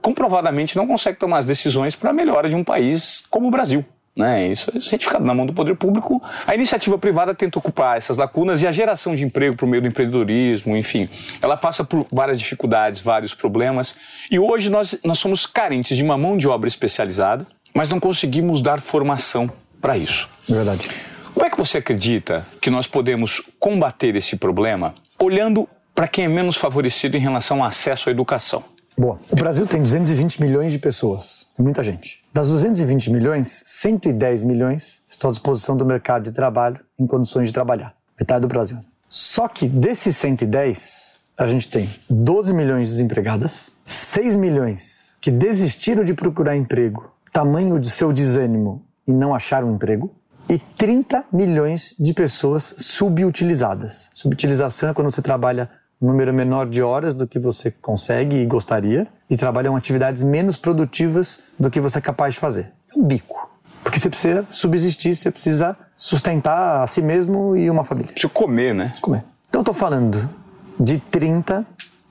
Speaker 1: comprovadamente não consegue tomar as decisões para a melhora de um país como o Brasil. Né? Isso, a gente fica na mão do poder público. A iniciativa privada tenta ocupar essas lacunas e a geração de emprego por meio do empreendedorismo, enfim, ela passa por várias dificuldades, vários problemas. E hoje nós, nós somos carentes de uma mão de obra especializada, mas não conseguimos dar formação para isso.
Speaker 2: Verdade.
Speaker 1: Como é que você acredita que nós podemos combater esse problema olhando para quem é menos favorecido em relação ao acesso à educação?
Speaker 2: Boa. O Brasil tem 220 milhões de pessoas, muita gente. Das 220 milhões, 110 milhões estão à disposição do mercado de trabalho em condições de trabalhar. Metade do Brasil. Só que desses 110, a gente tem 12 milhões desempregadas, 6 milhões que desistiram de procurar emprego, tamanho de seu desânimo e não acharam um emprego, e 30 milhões de pessoas subutilizadas. Subutilização é quando você trabalha um número menor de horas do que você consegue e gostaria e trabalha em atividades menos produtivas do que você é capaz de fazer. É um bico. Porque você precisa subsistir, você precisa sustentar a si mesmo e uma família.
Speaker 1: Precisa comer, né?
Speaker 2: Comer. Então estou falando de 30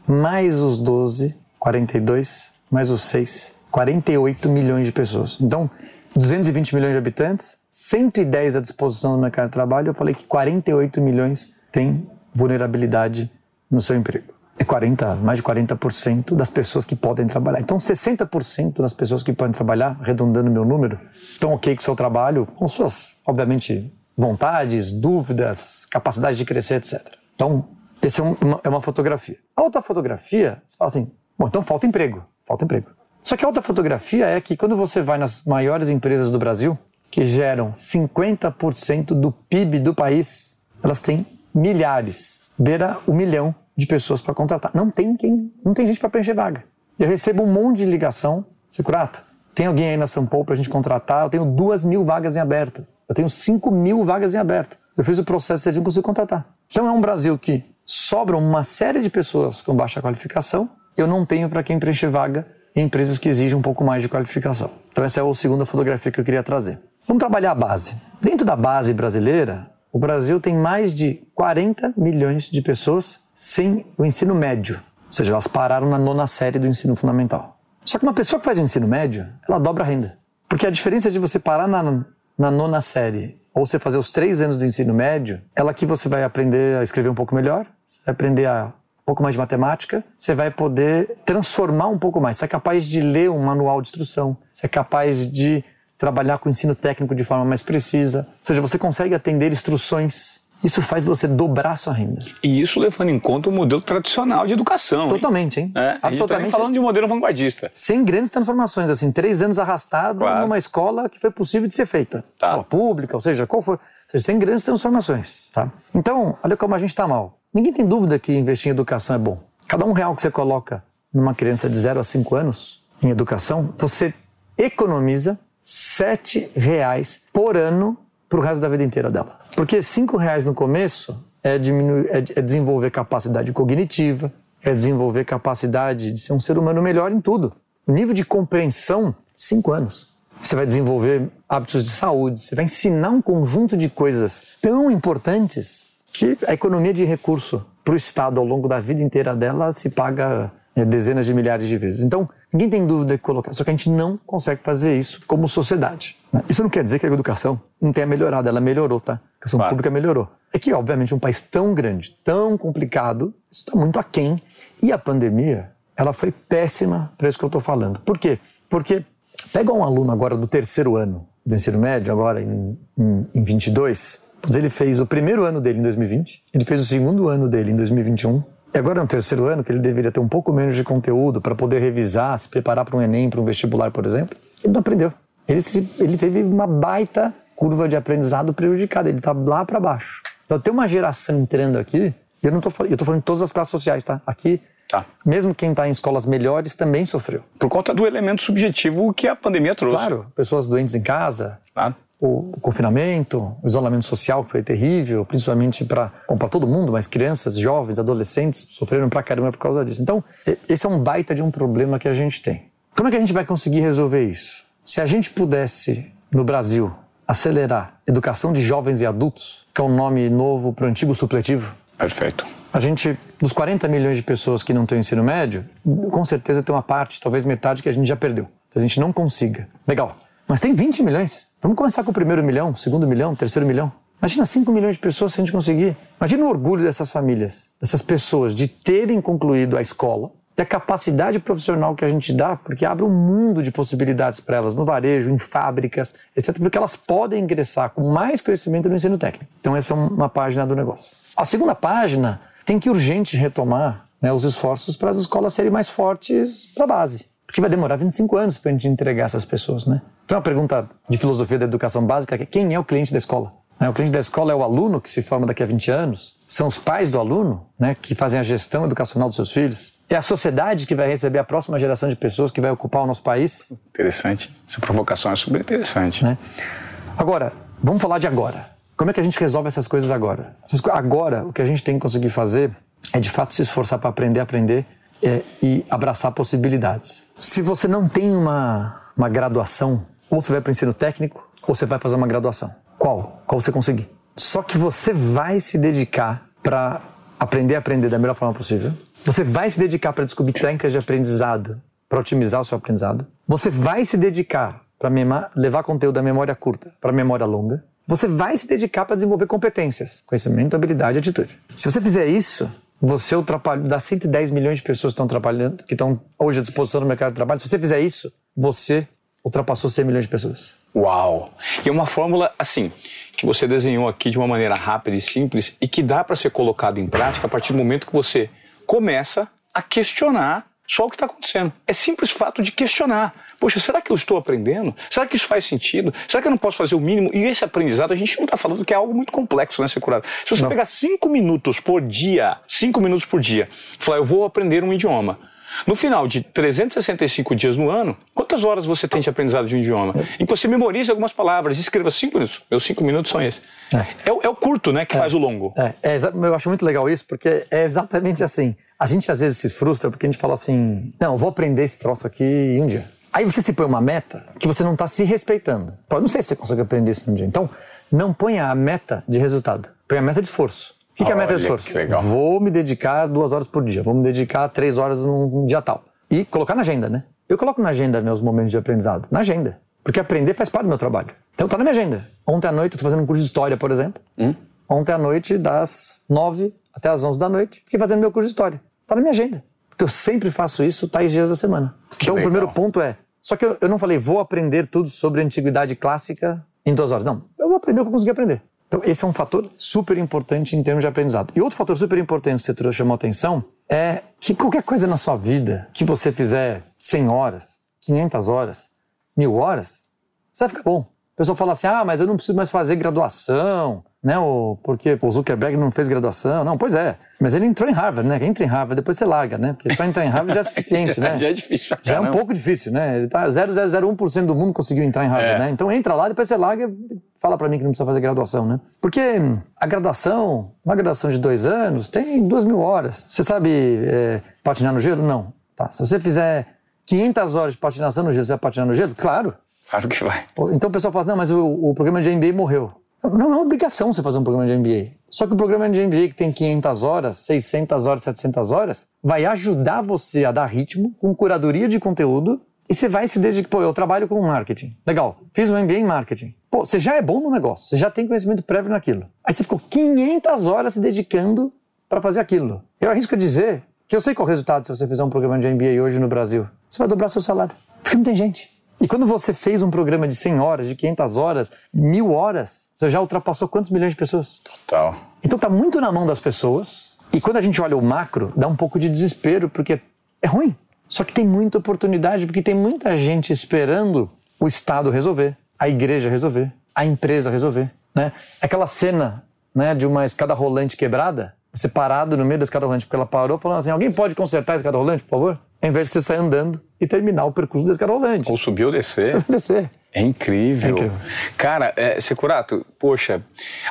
Speaker 2: mais os 12, 42, mais os 6, 48 milhões de pessoas. Então, 220 milhões de habitantes, 110 à disposição do mercado de trabalho, eu falei que 48 milhões têm vulnerabilidade no seu emprego. É 40, mais de 40% das pessoas que podem trabalhar. Então, 60% das pessoas que podem trabalhar, arredondando meu número, estão ok com o seu trabalho, com suas, obviamente, vontades, dúvidas, capacidade de crescer, etc. Então, essa é, uma, é uma fotografia. A outra fotografia, você fala assim, bom, então falta emprego, falta emprego. Só que a outra fotografia é que quando você vai nas maiores empresas do Brasil, que geram 50% do PIB do país, elas têm milhares, beira um milhão de pessoas para contratar. Não tem quem, não tem gente para preencher vaga. Eu recebo um monte de ligação, Securato, tem alguém aí na São Paulo para a gente contratar? Eu tenho duas mil vagas em aberto. Eu tenho cinco mil vagas em aberto. Eu fiz o processo e não consigo contratar. Então é um Brasil que sobram uma série de pessoas com baixa qualificação. Eu não tenho para quem preencher vaga em empresas que exigem um pouco mais de qualificação. Então essa é a segunda fotografia que eu queria trazer. Vamos trabalhar a base. Dentro da base brasileira, o Brasil tem mais de 40 milhões de pessoas sem o ensino médio. Ou seja, elas pararam na nona série do ensino fundamental. Só que uma pessoa que faz o ensino médio, ela dobra a renda. Porque a diferença de você parar na, na nona série ou você fazer os três anos do ensino médio, ela que você vai aprender a escrever um pouco melhor, você vai aprender a pouco mais de matemática, você vai poder transformar um pouco mais. Você é capaz de ler um manual de instrução, você é capaz de trabalhar com o ensino técnico de forma mais precisa. Ou seja, você consegue atender instruções. Isso faz você dobrar sua renda.
Speaker 1: E isso levando em conta o modelo tradicional de educação.
Speaker 2: Totalmente, hein?
Speaker 1: É, tá Absolutamente. falando de um modelo vanguardista.
Speaker 2: Sem grandes transformações, assim, três anos arrastado claro. numa escola que foi possível de ser feita. Tá. Escola pública, ou seja, qual for. Ou seja, sem grandes transformações, tá? Então, olha como a gente está mal. Ninguém tem dúvida que investir em educação é bom. Cada um real que você coloca numa criança de 0 a 5 anos em educação, você economiza sete reais por ano para o resto da vida inteira dela. Porque cinco reais no começo é, diminuir, é, é desenvolver capacidade cognitiva, é desenvolver capacidade de ser um ser humano melhor em tudo. Nível de compreensão, cinco anos. Você vai desenvolver hábitos de saúde, você vai ensinar um conjunto de coisas tão importantes que a economia de recurso para o Estado ao longo da vida inteira dela se paga é, dezenas de milhares de vezes. Então, ninguém tem dúvida de colocar, só que a gente não consegue fazer isso como sociedade. Né? Isso não quer dizer que a educação não tenha melhorado, ela melhorou, tá? A educação claro. pública melhorou. É que, obviamente, um país tão grande, tão complicado, está muito aquém. E a pandemia, ela foi péssima para isso que eu estou falando. Por quê? Porque pega um aluno agora do terceiro ano do ensino médio, agora em, em, em 22, ele fez o primeiro ano dele em 2020, ele fez o segundo ano dele em 2021, e agora no terceiro ano, que ele deveria ter um pouco menos de conteúdo para poder revisar, se preparar para um Enem, para um vestibular, por exemplo, ele não aprendeu. Ele, se, ele teve uma baita curva de aprendizado prejudicada, ele está lá para baixo. Então tem uma geração entrando aqui, eu não estou falando, eu estou falando de todas as classes sociais, tá? Aqui, tá. mesmo quem está em escolas melhores também sofreu.
Speaker 1: Por conta do elemento subjetivo que a pandemia trouxe.
Speaker 2: Claro, pessoas doentes em casa, claro o, confinamento, o isolamento social que foi terrível, principalmente para para todo mundo, mas crianças, jovens, adolescentes sofreram pra caramba por causa disso. Então, esse é um baita de um problema que a gente tem. Como é que a gente vai conseguir resolver isso? Se a gente pudesse, no Brasil, acelerar educação de jovens e adultos, que é um nome novo para o antigo supletivo.
Speaker 1: Perfeito.
Speaker 2: A gente, dos 40 milhões de pessoas que não têm ensino médio, com certeza tem uma parte, talvez metade, que a gente já perdeu. Se a gente não consiga. Legal. Mas tem 20 milhões. Vamos começar com o primeiro milhão, segundo milhão, terceiro milhão. Imagina 5 milhões de pessoas se a gente conseguir. Imagina o orgulho dessas famílias, dessas pessoas, de terem concluído a escola e a capacidade profissional que a gente dá, porque abre um mundo de possibilidades para elas, no varejo, em fábricas, etc., porque elas podem ingressar com mais conhecimento no ensino técnico. Então, essa é uma página do negócio. A segunda página tem que urgente retomar né, os esforços para as escolas serem mais fortes para a base. Porque vai demorar 25 anos para a gente entregar essas pessoas, né? Então, a pergunta de filosofia da educação básica é quem é o cliente da escola? Né, o cliente da escola é o aluno que se forma daqui a 20 anos? São os pais do aluno, né, que fazem a gestão educacional dos seus filhos? É a sociedade que vai receber a próxima geração de pessoas que vai ocupar o nosso país?
Speaker 1: Interessante. Essa provocação é super interessante.
Speaker 2: Né? Agora, vamos falar de agora. Como é que a gente resolve essas coisas agora? Agora, o que a gente tem que conseguir fazer é, de fato, se esforçar para aprender, aprender é, e abraçar possibilidades. Se você não tem uma, uma graduação ou você vai para o ensino técnico, ou você vai fazer uma graduação. Qual? Qual você conseguir. Só que você vai se dedicar para aprender a aprender da melhor forma possível. Você vai se dedicar para descobrir técnicas de aprendizado, para otimizar o seu aprendizado. Você vai se dedicar para levar conteúdo da memória curta para memória longa. Você vai se dedicar para desenvolver competências, conhecimento, habilidade e atitude. Se você fizer isso, você ultrapassa das 110 milhões de pessoas que estão trabalhando, que estão hoje à disposição no mercado de trabalho. Se você fizer isso, você ultrapassou 100 milhões de pessoas.
Speaker 1: Uau! E é uma fórmula assim que você desenhou aqui de uma maneira rápida e simples e que dá para ser colocado em prática a partir do momento que você começa a questionar só o que está acontecendo. É simples fato de questionar. Poxa, será que eu estou aprendendo? Será que isso faz sentido? Será que eu não posso fazer o mínimo? E esse aprendizado, a gente não está falando que é algo muito complexo, né, ser curado. Se você não. pegar cinco minutos por dia, cinco minutos por dia, falar, eu vou aprender um idioma. No final de 365 dias no ano, quantas horas você tem de aprendizado de um idioma? E que você memorize algumas palavras, escreva cinco minutos. Meus cinco minutos são esses. É, é, é o curto, né, que é, faz o longo.
Speaker 2: É, é eu acho muito legal isso, porque é exatamente assim. A gente às vezes se frustra porque a gente fala assim: não, vou aprender esse troço aqui em um dia. Aí você se põe uma meta que você não está se respeitando. Não sei se você consegue aprender isso em um dia. Então, não ponha a meta de resultado, ponha a meta de esforço. O que, que é a meta de esforço? Vou me dedicar duas horas por dia, vou me dedicar três horas num dia tal. E colocar na agenda, né? Eu coloco na agenda meus momentos de aprendizado. Na agenda. Porque aprender faz parte do meu trabalho. Então tá na minha agenda. Ontem à noite eu tô fazendo um curso de história, por exemplo. Hum? Ontem à noite, das nove até as onze da noite, fiquei fazendo meu curso de história. Tá na minha agenda. Porque eu sempre faço isso tais dias da semana. Que então legal. o primeiro ponto é. Só que eu, eu não falei, vou aprender tudo sobre a antiguidade clássica em duas horas. Não. Eu vou aprender o que eu consegui aprender. Então, esse é um fator super importante em termos de aprendizado. E outro fator super importante que você trouxe, chamou atenção, é que qualquer coisa na sua vida que você fizer 100 horas, 500 horas, mil horas, você vai ficar bom. Pessoal fala assim, ah, mas eu não preciso mais fazer graduação, né? O, porque o Zuckerberg não fez graduação. Não, pois é. Mas ele entrou em Harvard, né? Entra em Harvard, depois você larga, né? Porque só entrar em Harvard já é suficiente, né? *laughs*
Speaker 1: já é difícil.
Speaker 2: Já é um pouco difícil, né? Ele tá 0,001% do mundo conseguiu entrar em Harvard, é. né? Então entra lá, depois você larga e fala para mim que não precisa fazer graduação, né? Porque a graduação, uma graduação de dois anos, tem duas mil horas. Você sabe é, patinar no gelo? Não. Tá. Se você fizer 500 horas de patinação no gelo, você vai patinar no gelo? Claro.
Speaker 1: Claro que vai.
Speaker 2: Então o pessoal fala assim, não, mas o, o programa de MBA morreu. Não é uma obrigação você fazer um programa de MBA. Só que o programa de MBA que tem 500 horas, 600 horas, 700 horas, vai ajudar você a dar ritmo com curadoria de conteúdo e você vai se dedicar. Pô, eu trabalho com marketing. Legal, fiz um MBA em marketing. Pô, você já é bom no negócio, você já tem conhecimento prévio naquilo. Aí você ficou 500 horas se dedicando para fazer aquilo. Eu arrisco dizer que eu sei qual é o resultado se você fizer um programa de MBA hoje no Brasil. Você vai dobrar seu salário. Porque não tem gente. E quando você fez um programa de 100 horas, de 500 horas, mil horas, você já ultrapassou quantos milhões de pessoas?
Speaker 1: Total.
Speaker 2: Então tá muito na mão das pessoas. E quando a gente olha o macro, dá um pouco de desespero, porque é ruim. Só que tem muita oportunidade, porque tem muita gente esperando o Estado resolver, a igreja resolver, a empresa resolver. Né? Aquela cena né, de uma escada rolante quebrada, você parado no meio da escada rolante, porque ela parou falando assim: alguém pode consertar a escada rolante, por favor? Ao invés de você sair andando e terminar o percurso da escada rolante.
Speaker 1: Ou subir ou descer. *laughs*
Speaker 2: descer.
Speaker 1: É incrível. É incrível. Cara, é, Securato, poxa,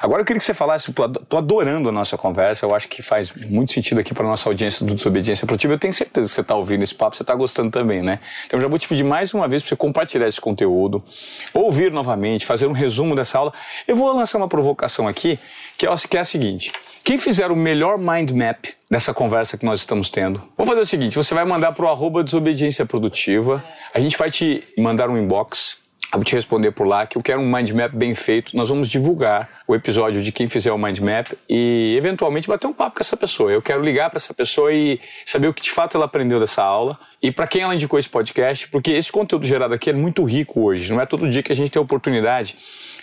Speaker 1: agora eu queria que você falasse, tô adorando a nossa conversa, eu acho que faz muito sentido aqui para nossa audiência do Desobediência Produtiva, eu tenho certeza que você está ouvindo esse papo, você está gostando também, né? Então já vou te pedir mais uma vez para você compartilhar esse conteúdo, ouvir novamente, fazer um resumo dessa aula. Eu vou lançar uma provocação aqui, que é, que é a seguinte, quem fizer o melhor mind map dessa conversa que nós estamos tendo, vamos fazer o seguinte: você vai mandar para o arroba desobediência produtiva, a gente vai te mandar um inbox vou te responder por lá que eu quero um mind map bem feito. Nós vamos divulgar o episódio de quem fizer o mind map e eventualmente bater um papo com essa pessoa. Eu quero ligar para essa pessoa e saber o que de fato ela aprendeu dessa aula e para quem ela indicou esse podcast, porque esse conteúdo gerado aqui é muito rico hoje. Não é todo dia que a gente tem a oportunidade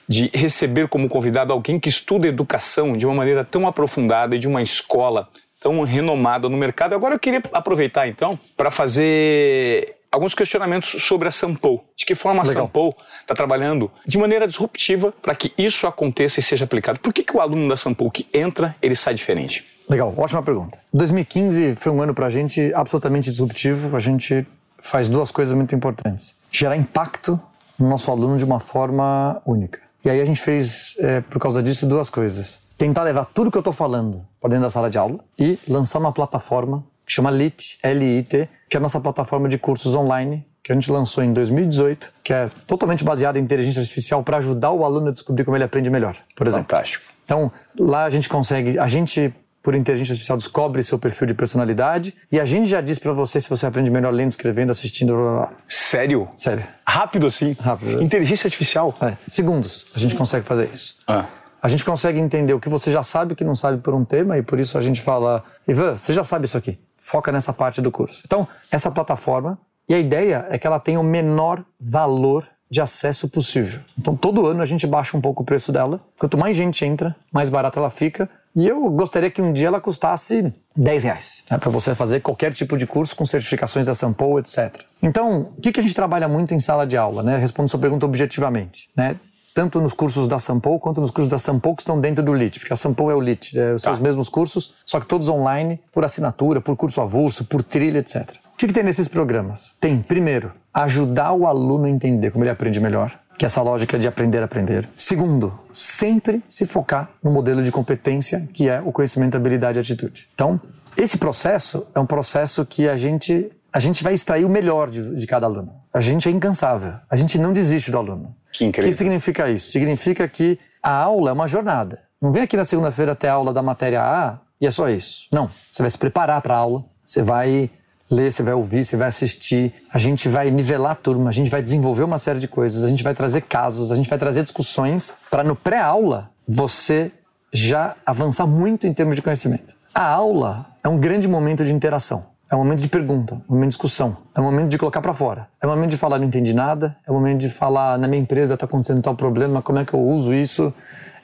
Speaker 1: de receber como convidado alguém que estuda educação de uma maneira tão aprofundada e de uma escola tão renomada no mercado. Agora eu queria aproveitar então para fazer alguns questionamentos sobre a Sampo. De que forma a Sampo está trabalhando de maneira disruptiva para que isso aconteça e seja aplicado? Por que, que o aluno da Sampo que entra, ele sai diferente?
Speaker 2: Legal, ótima pergunta. 2015 foi um ano para a gente absolutamente disruptivo. A gente faz duas coisas muito importantes. Gerar impacto no nosso aluno de uma forma única. E aí a gente fez, é, por causa disso, duas coisas. Tentar levar tudo que eu estou falando para dentro da sala de aula e lançar uma plataforma que chama LIT, L-I-T, que é a nossa plataforma de cursos online, que a gente lançou em 2018, que é totalmente baseada em inteligência artificial para ajudar o aluno a descobrir como ele aprende melhor, por exemplo.
Speaker 1: Fantástico.
Speaker 2: Então, lá a gente consegue, a gente por inteligência artificial descobre seu perfil de personalidade e a gente já diz para você se você aprende melhor lendo, escrevendo, assistindo. Blá, blá.
Speaker 1: Sério?
Speaker 2: Sério.
Speaker 1: Rápido assim?
Speaker 2: Rápido.
Speaker 1: Inteligência artificial?
Speaker 2: É. Segundos a gente consegue fazer isso.
Speaker 1: Ah.
Speaker 2: A gente consegue entender o que você já sabe e o que não sabe por um tema e por isso a gente fala, Ivan, você já sabe isso aqui foca nessa parte do curso. Então, essa plataforma, e a ideia é que ela tenha o menor valor de acesso possível. Então, todo ano a gente baixa um pouco o preço dela. Quanto mais gente entra, mais barata ela fica. E eu gostaria que um dia ela custasse 10 reais, né, para você fazer qualquer tipo de curso com certificações da Sampo, etc. Então, o que, que a gente trabalha muito em sala de aula? Né? Respondo sua pergunta objetivamente. Né? Tanto nos cursos da Sampo quanto nos cursos da Sampo que estão dentro do LIT, porque a Sampo é o LIT, é, são tá. os mesmos cursos, só que todos online, por assinatura, por curso avulso, por trilha, etc. O que, que tem nesses programas? Tem, primeiro, ajudar o aluno a entender como ele aprende melhor, que é essa lógica de aprender a aprender. Segundo, sempre se focar no modelo de competência, que é o conhecimento, habilidade e atitude. Então, esse processo é um processo que a gente a gente vai extrair o melhor de, de, cada aluno. A gente é incansável. A gente não desiste do aluno.
Speaker 1: Que incrível.
Speaker 2: O que significa isso? Significa que a aula é uma jornada. Não vem aqui na segunda-feira até a aula da matéria A e é só isso. Não. Você vai se preparar para a aula, você vai ler, você vai ouvir, você vai assistir. A gente vai nivelar a turma, a gente vai desenvolver uma série de coisas, a gente vai trazer casos, a gente vai trazer discussões para no pré-aula você já avançar muito em termos de conhecimento. A aula é um grande momento de interação. É um momento de pergunta, um momento de discussão, é um momento de colocar para fora. É um momento de falar não entendi nada, é um momento de falar na minha empresa está acontecendo tal problema, como é que eu uso isso?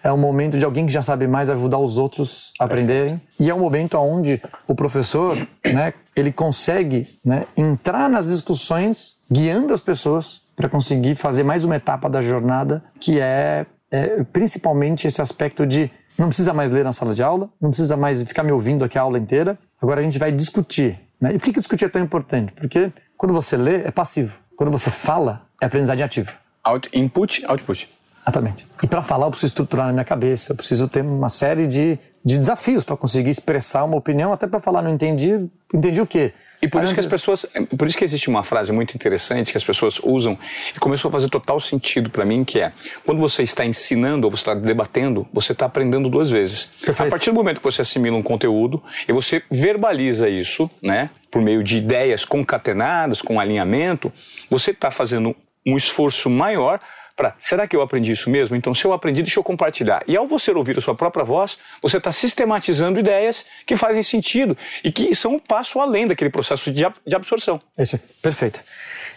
Speaker 2: É um momento de alguém que já sabe mais ajudar os outros a aprenderem. E é um momento onde o professor, né, ele consegue né, entrar nas discussões guiando as pessoas para conseguir fazer mais uma etapa da jornada, que é, é principalmente esse aspecto de não precisa mais ler na sala de aula, não precisa mais ficar me ouvindo aqui a aula inteira. Agora a gente vai discutir né? E por que discutir é tão importante? Porque quando você lê, é passivo. Quando você fala, é aprendizagem ativa.
Speaker 1: Out, input, output.
Speaker 2: Exatamente. E para falar, eu preciso estruturar na minha cabeça, eu preciso ter uma série de, de desafios para conseguir expressar uma opinião, até para falar, não entendi, entendi o quê?
Speaker 1: E por isso que as pessoas, por isso que existe uma frase muito interessante que as pessoas usam e começou a fazer total sentido para mim, que é quando você está ensinando ou você está debatendo, você está aprendendo duas vezes. Perfeito. A partir do momento que você assimila um conteúdo e você verbaliza isso, né, por meio de ideias concatenadas, com alinhamento, você está fazendo um esforço maior para será que eu aprendi isso mesmo? Então, se eu aprendi, deixa eu compartilhar. E ao você ouvir a sua própria voz, você está sistematizando ideias que fazem sentido e que são um passo além daquele processo de, de absorção.
Speaker 2: Isso, perfeito.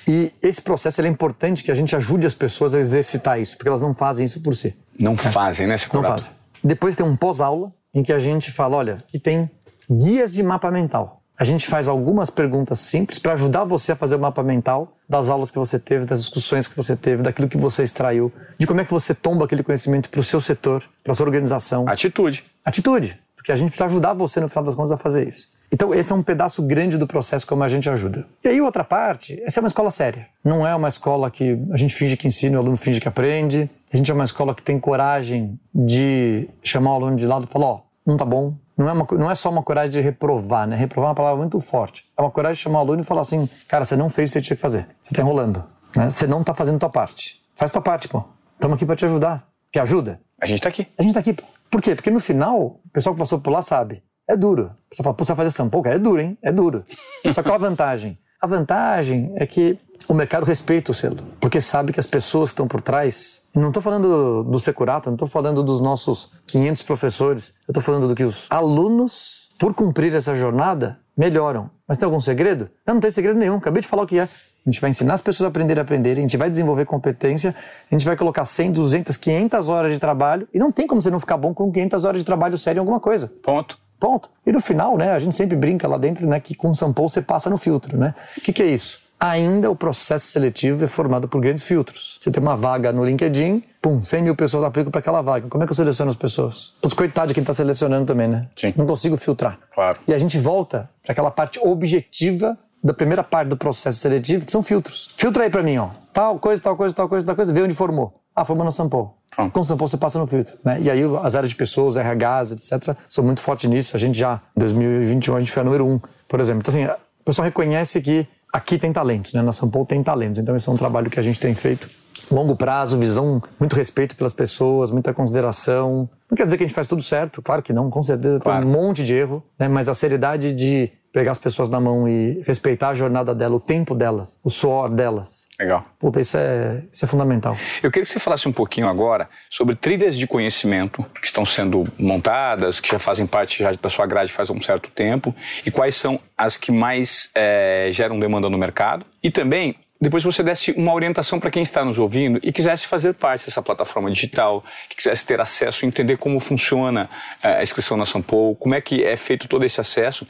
Speaker 2: E esse processo é importante que a gente ajude as pessoas a exercitar isso, porque elas não fazem isso por si.
Speaker 1: Não é. fazem, né,
Speaker 2: Não fazem. Depois tem um pós-aula em que a gente fala, olha, que tem guias de mapa mental. A gente faz algumas perguntas simples para ajudar você a fazer o mapa mental das aulas que você teve, das discussões que você teve, daquilo que você extraiu, de como é que você tomba aquele conhecimento para o seu setor, para a sua organização.
Speaker 1: Atitude.
Speaker 2: Atitude. Porque a gente precisa ajudar você, no final das contas, a fazer isso. Então, esse é um pedaço grande do processo como a gente ajuda. E aí, outra parte, essa é uma escola séria. Não é uma escola que a gente finge que ensina, o aluno finge que aprende. A gente é uma escola que tem coragem de chamar o aluno de lado e falar: ó, oh, não tá bom, não é, uma, não é só uma coragem de reprovar, né? Reprovar é uma palavra muito forte. É uma coragem de chamar o aluno e falar assim, cara, você não fez o que você tinha que fazer. Você está enrolando. Né? Você não está fazendo a tua parte. Faz tua parte, pô. Estamos aqui para te ajudar. Que ajuda?
Speaker 1: A gente está aqui.
Speaker 2: A gente está aqui. Por quê? Porque no final, o pessoal que passou por lá sabe. É duro. Pessoal fala, pô, você vai fazer? Cara, é duro, hein? É duro. Só que qual a vantagem? A vantagem é que o mercado respeita o selo, porque sabe que as pessoas estão por trás. Não estou falando do Securato, não estou falando dos nossos 500 professores, eu estou falando do que os alunos, por cumprir essa jornada, melhoram. Mas tem algum segredo? Não, não tem segredo nenhum, acabei de falar o que é. A gente vai ensinar as pessoas a aprender a aprender, a gente vai desenvolver competência, a gente vai colocar 100, 200, 500 horas de trabalho e não tem como você não ficar bom com 500 horas de trabalho sério em alguma coisa.
Speaker 1: Ponto.
Speaker 2: Ponto. E no final, né, a gente sempre brinca lá dentro, né, que com sample você passa no filtro, né? O que, que é isso? Ainda o processo seletivo é formado por grandes filtros. Você tem uma vaga no LinkedIn, pum, 100 mil pessoas aplicam para aquela vaga. Como é que eu seleciono as pessoas? Putz, coitado de quem está selecionando também, né?
Speaker 1: Sim.
Speaker 2: Não consigo filtrar.
Speaker 1: Claro.
Speaker 2: E a gente volta para aquela parte objetiva da primeira parte do processo seletivo, que são filtros. Filtra aí para mim, ó. Tal coisa, tal coisa, tal coisa, tal coisa, vê onde formou. Ah, formou no Sample. Com o Sample você passa no filtro. Né? E aí as áreas de pessoas, RHs, etc., são muito fortes nisso. A gente já, em 2021, a gente foi a número um, por exemplo. Então, assim, o pessoal reconhece que aqui tem talentos, né? Na Sample tem talentos. Então, esse é um trabalho que a gente tem feito. Longo prazo, visão, muito respeito pelas pessoas, muita consideração. Não quer dizer que a gente faz tudo certo, claro que não, com certeza claro. tem um monte de erro, né? mas a seriedade de pegar as pessoas na mão e respeitar a jornada dela, o tempo delas, o suor delas.
Speaker 1: Legal.
Speaker 2: Puta, isso é, isso é fundamental.
Speaker 1: Eu queria que você falasse um pouquinho agora sobre trilhas de conhecimento que estão sendo montadas, que já fazem parte já da sua grade faz um certo tempo, e quais são as que mais é, geram demanda no mercado. E também depois você desse uma orientação para quem está nos ouvindo e quisesse fazer parte dessa plataforma digital, que quisesse ter acesso, entender como funciona eh, a inscrição na Sampo, como é que é feito todo esse acesso,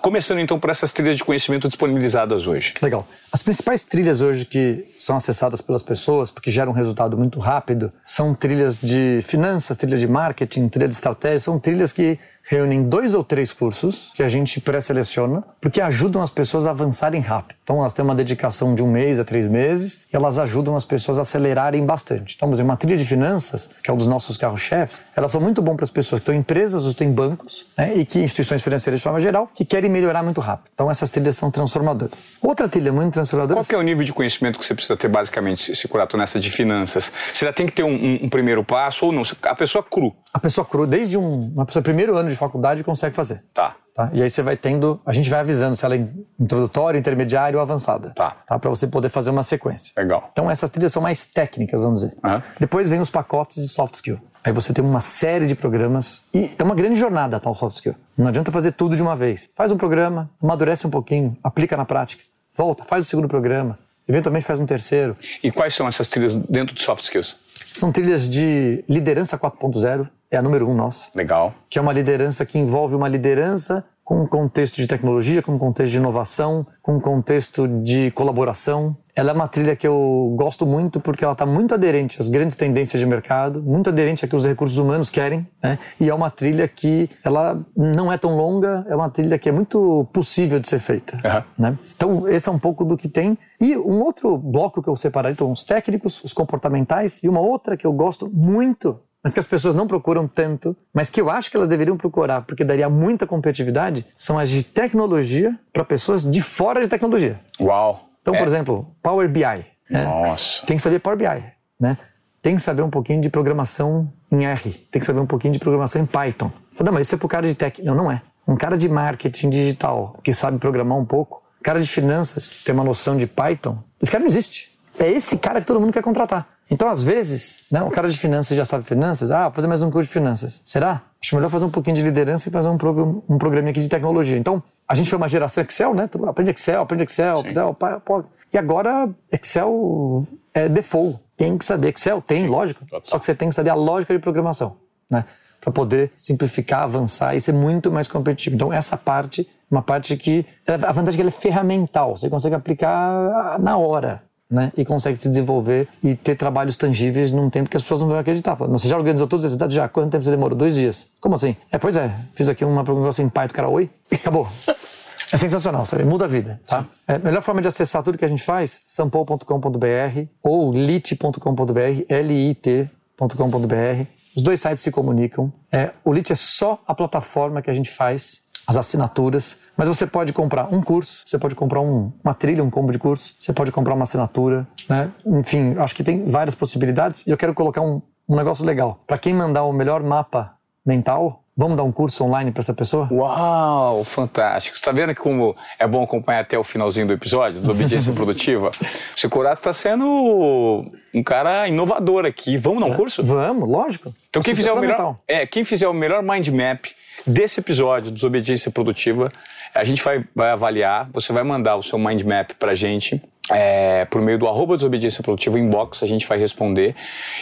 Speaker 1: começando então por essas trilhas de conhecimento disponibilizadas hoje.
Speaker 2: Legal. As principais trilhas hoje que são acessadas pelas pessoas, porque geram um resultado muito rápido, são trilhas de finanças, trilha de marketing, trilha de estratégia, são trilhas que reúnem dois ou três cursos que a gente pré-seleciona, porque ajudam as pessoas a avançarem rápido. Então, elas têm uma dedicação de um mês a três meses e elas ajudam as pessoas a acelerarem bastante. Então, por exemplo, uma trilha de finanças, que é um dos nossos carros-chefes, elas são muito bom para as pessoas que estão em empresas ou estão em bancos né, e que instituições financeiras de forma geral que querem melhorar muito rápido. Então, essas trilhas são transformadoras. Outra trilha muito transformadora...
Speaker 1: Qual é o nível de conhecimento que você precisa ter, basicamente, se curato nessa de finanças? Você já tem que ter um, um, um primeiro passo ou não? A pessoa cru.
Speaker 2: A pessoa cru, desde um, uma pessoa primeiro ano de faculdade consegue fazer.
Speaker 1: Tá.
Speaker 2: Tá? E aí você vai tendo, a gente vai avisando se ela é introdutória, intermediária ou avançada.
Speaker 1: Tá.
Speaker 2: tá? Para você poder fazer uma sequência.
Speaker 1: Legal.
Speaker 2: Então essas trilhas são mais técnicas, vamos dizer.
Speaker 1: Uhum.
Speaker 2: Depois vem os pacotes de soft skill. Aí você tem uma série de programas e é uma grande jornada tal soft skill. Não adianta fazer tudo de uma vez. Faz um programa, amadurece um pouquinho, aplica na prática, volta, faz o segundo programa, eventualmente faz um terceiro.
Speaker 1: E quais são essas trilhas dentro de soft skills?
Speaker 2: São trilhas de liderança 4.0, é a número um nossa.
Speaker 1: Legal.
Speaker 2: Que é uma liderança que envolve uma liderança com um contexto de tecnologia, com um contexto de inovação, com um contexto de colaboração. Ela é uma trilha que eu gosto muito porque ela está muito aderente às grandes tendências de mercado, muito aderente a que os recursos humanos querem, né? E é uma trilha que ela não é tão longa, é uma trilha que é muito possível de ser feita,
Speaker 1: uhum.
Speaker 2: né? Então esse é um pouco do que tem. E um outro bloco que eu separei, então os técnicos, os comportamentais e uma outra que eu gosto muito mas que as pessoas não procuram tanto, mas que eu acho que elas deveriam procurar, porque daria muita competitividade, são as de tecnologia para pessoas de fora de tecnologia.
Speaker 1: Uau!
Speaker 2: Então,
Speaker 1: é.
Speaker 2: por exemplo, Power BI. Né?
Speaker 1: Nossa!
Speaker 2: Tem que saber Power BI, né? Tem que saber um pouquinho de programação em R, tem que saber um pouquinho de programação em Python. Não, mas isso é para o cara de tech. Não, não é. Um cara de marketing digital que sabe programar um pouco, cara de finanças que tem uma noção de Python, esse cara não existe. É esse cara que todo mundo quer contratar. Então, às vezes, né, o cara de finanças já sabe finanças, ah, vou fazer mais um curso de finanças. Será? Acho melhor fazer um pouquinho de liderança e fazer um, programa, um programinha aqui de tecnologia. Então, a gente foi uma geração Excel, né? Aprende Excel, aprende Excel, Excel. E agora, Excel é default. Tem que saber Excel, tem, Sim, lógico. Só que você tem que saber a lógica de programação, né? Para poder simplificar, avançar e ser muito mais competitivo. Então, essa parte, uma parte que. A vantagem é que ela é ferramental, você consegue aplicar na hora né? E consegue se desenvolver e ter trabalhos tangíveis num tempo que as pessoas não vão acreditar. você já organizou todos esses dados? Já. Quanto tempo você demorou? Dois dias. Como assim? É, pois é. Fiz aqui uma programação em Python, cara, oi, acabou. *laughs* É sensacional, sabe? Muda a vida, tá? É, a melhor forma de acessar tudo que a gente faz, sample.com.br ou lit.com.br, lit.com.br. Os dois sites se comunicam. É, o Lit é só a plataforma que a gente faz as assinaturas. Mas você pode comprar um curso, você pode comprar um, uma trilha, um combo de curso, você pode comprar uma assinatura, né? Enfim, acho que tem várias possibilidades e eu quero colocar um, um negócio legal. Para quem mandar o melhor mapa mental, Vamos dar um curso online para essa pessoa?
Speaker 1: Uau, fantástico. Você está vendo como é bom acompanhar até o finalzinho do episódio, Desobediência *laughs* Produtiva? O Securato está sendo um cara inovador aqui. Vamos dar um é, curso?
Speaker 2: Vamos, lógico.
Speaker 1: Então quem fizer, o melhor, é, quem fizer o melhor mind map desse episódio, Desobediência Produtiva, a gente vai, vai avaliar, você vai mandar o seu mind map para a gente é, por meio do arroba desobediência produtiva inbox, a gente vai responder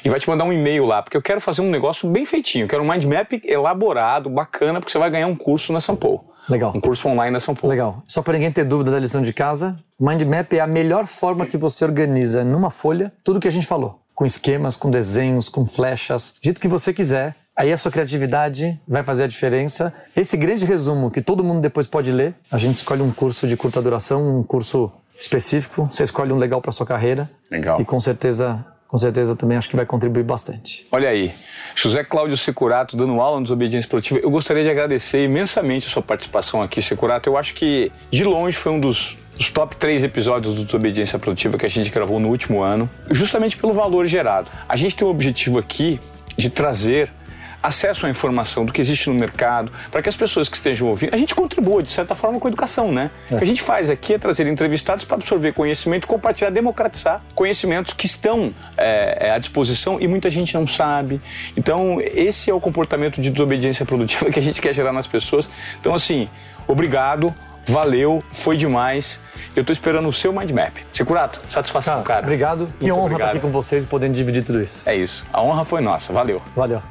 Speaker 1: e vai te mandar um e-mail lá, porque eu quero fazer um negócio bem feitinho, quero um mind map elaborado, bacana, porque você vai ganhar um curso na Sampo.
Speaker 2: Legal.
Speaker 1: Um curso online na São Paulo.
Speaker 2: Legal. Só para ninguém ter dúvida da lição de casa, Mind Map é a melhor forma que você organiza numa folha tudo que a gente falou. Com esquemas, com desenhos, com flechas, do jeito que você quiser. Aí a sua criatividade vai fazer a diferença. Esse grande resumo que todo mundo depois pode ler, a gente escolhe um curso de curta duração, um curso específico, você escolhe um legal para sua carreira.
Speaker 1: Legal.
Speaker 2: E com certeza, com certeza também acho que vai contribuir bastante.
Speaker 1: Olha aí, José Cláudio Securato dando aula no Desobediência Produtiva. Eu gostaria de agradecer imensamente a sua participação aqui, Securato. Eu acho que de longe foi um dos os top três episódios do Desobediência Produtiva que a gente gravou no último ano, justamente pelo valor gerado. A gente tem o objetivo aqui de trazer acesso à informação do que existe no mercado, para que as pessoas que estejam ouvindo, a gente contribua de certa forma com a educação, né? É. O que a gente faz aqui é trazer entrevistados para absorver conhecimento, compartilhar, democratizar conhecimentos que estão é, à disposição e muita gente não sabe. Então, esse é o comportamento de desobediência produtiva *laughs* que a gente quer gerar nas pessoas. Então, assim, obrigado. Valeu, foi demais. Eu estou esperando o seu mind map. Securato, satisfação, cara. cara.
Speaker 2: Obrigado. Que honra estar aqui com vocês e podendo dividir tudo isso.
Speaker 1: É isso. A honra foi nossa. Valeu.
Speaker 2: Valeu.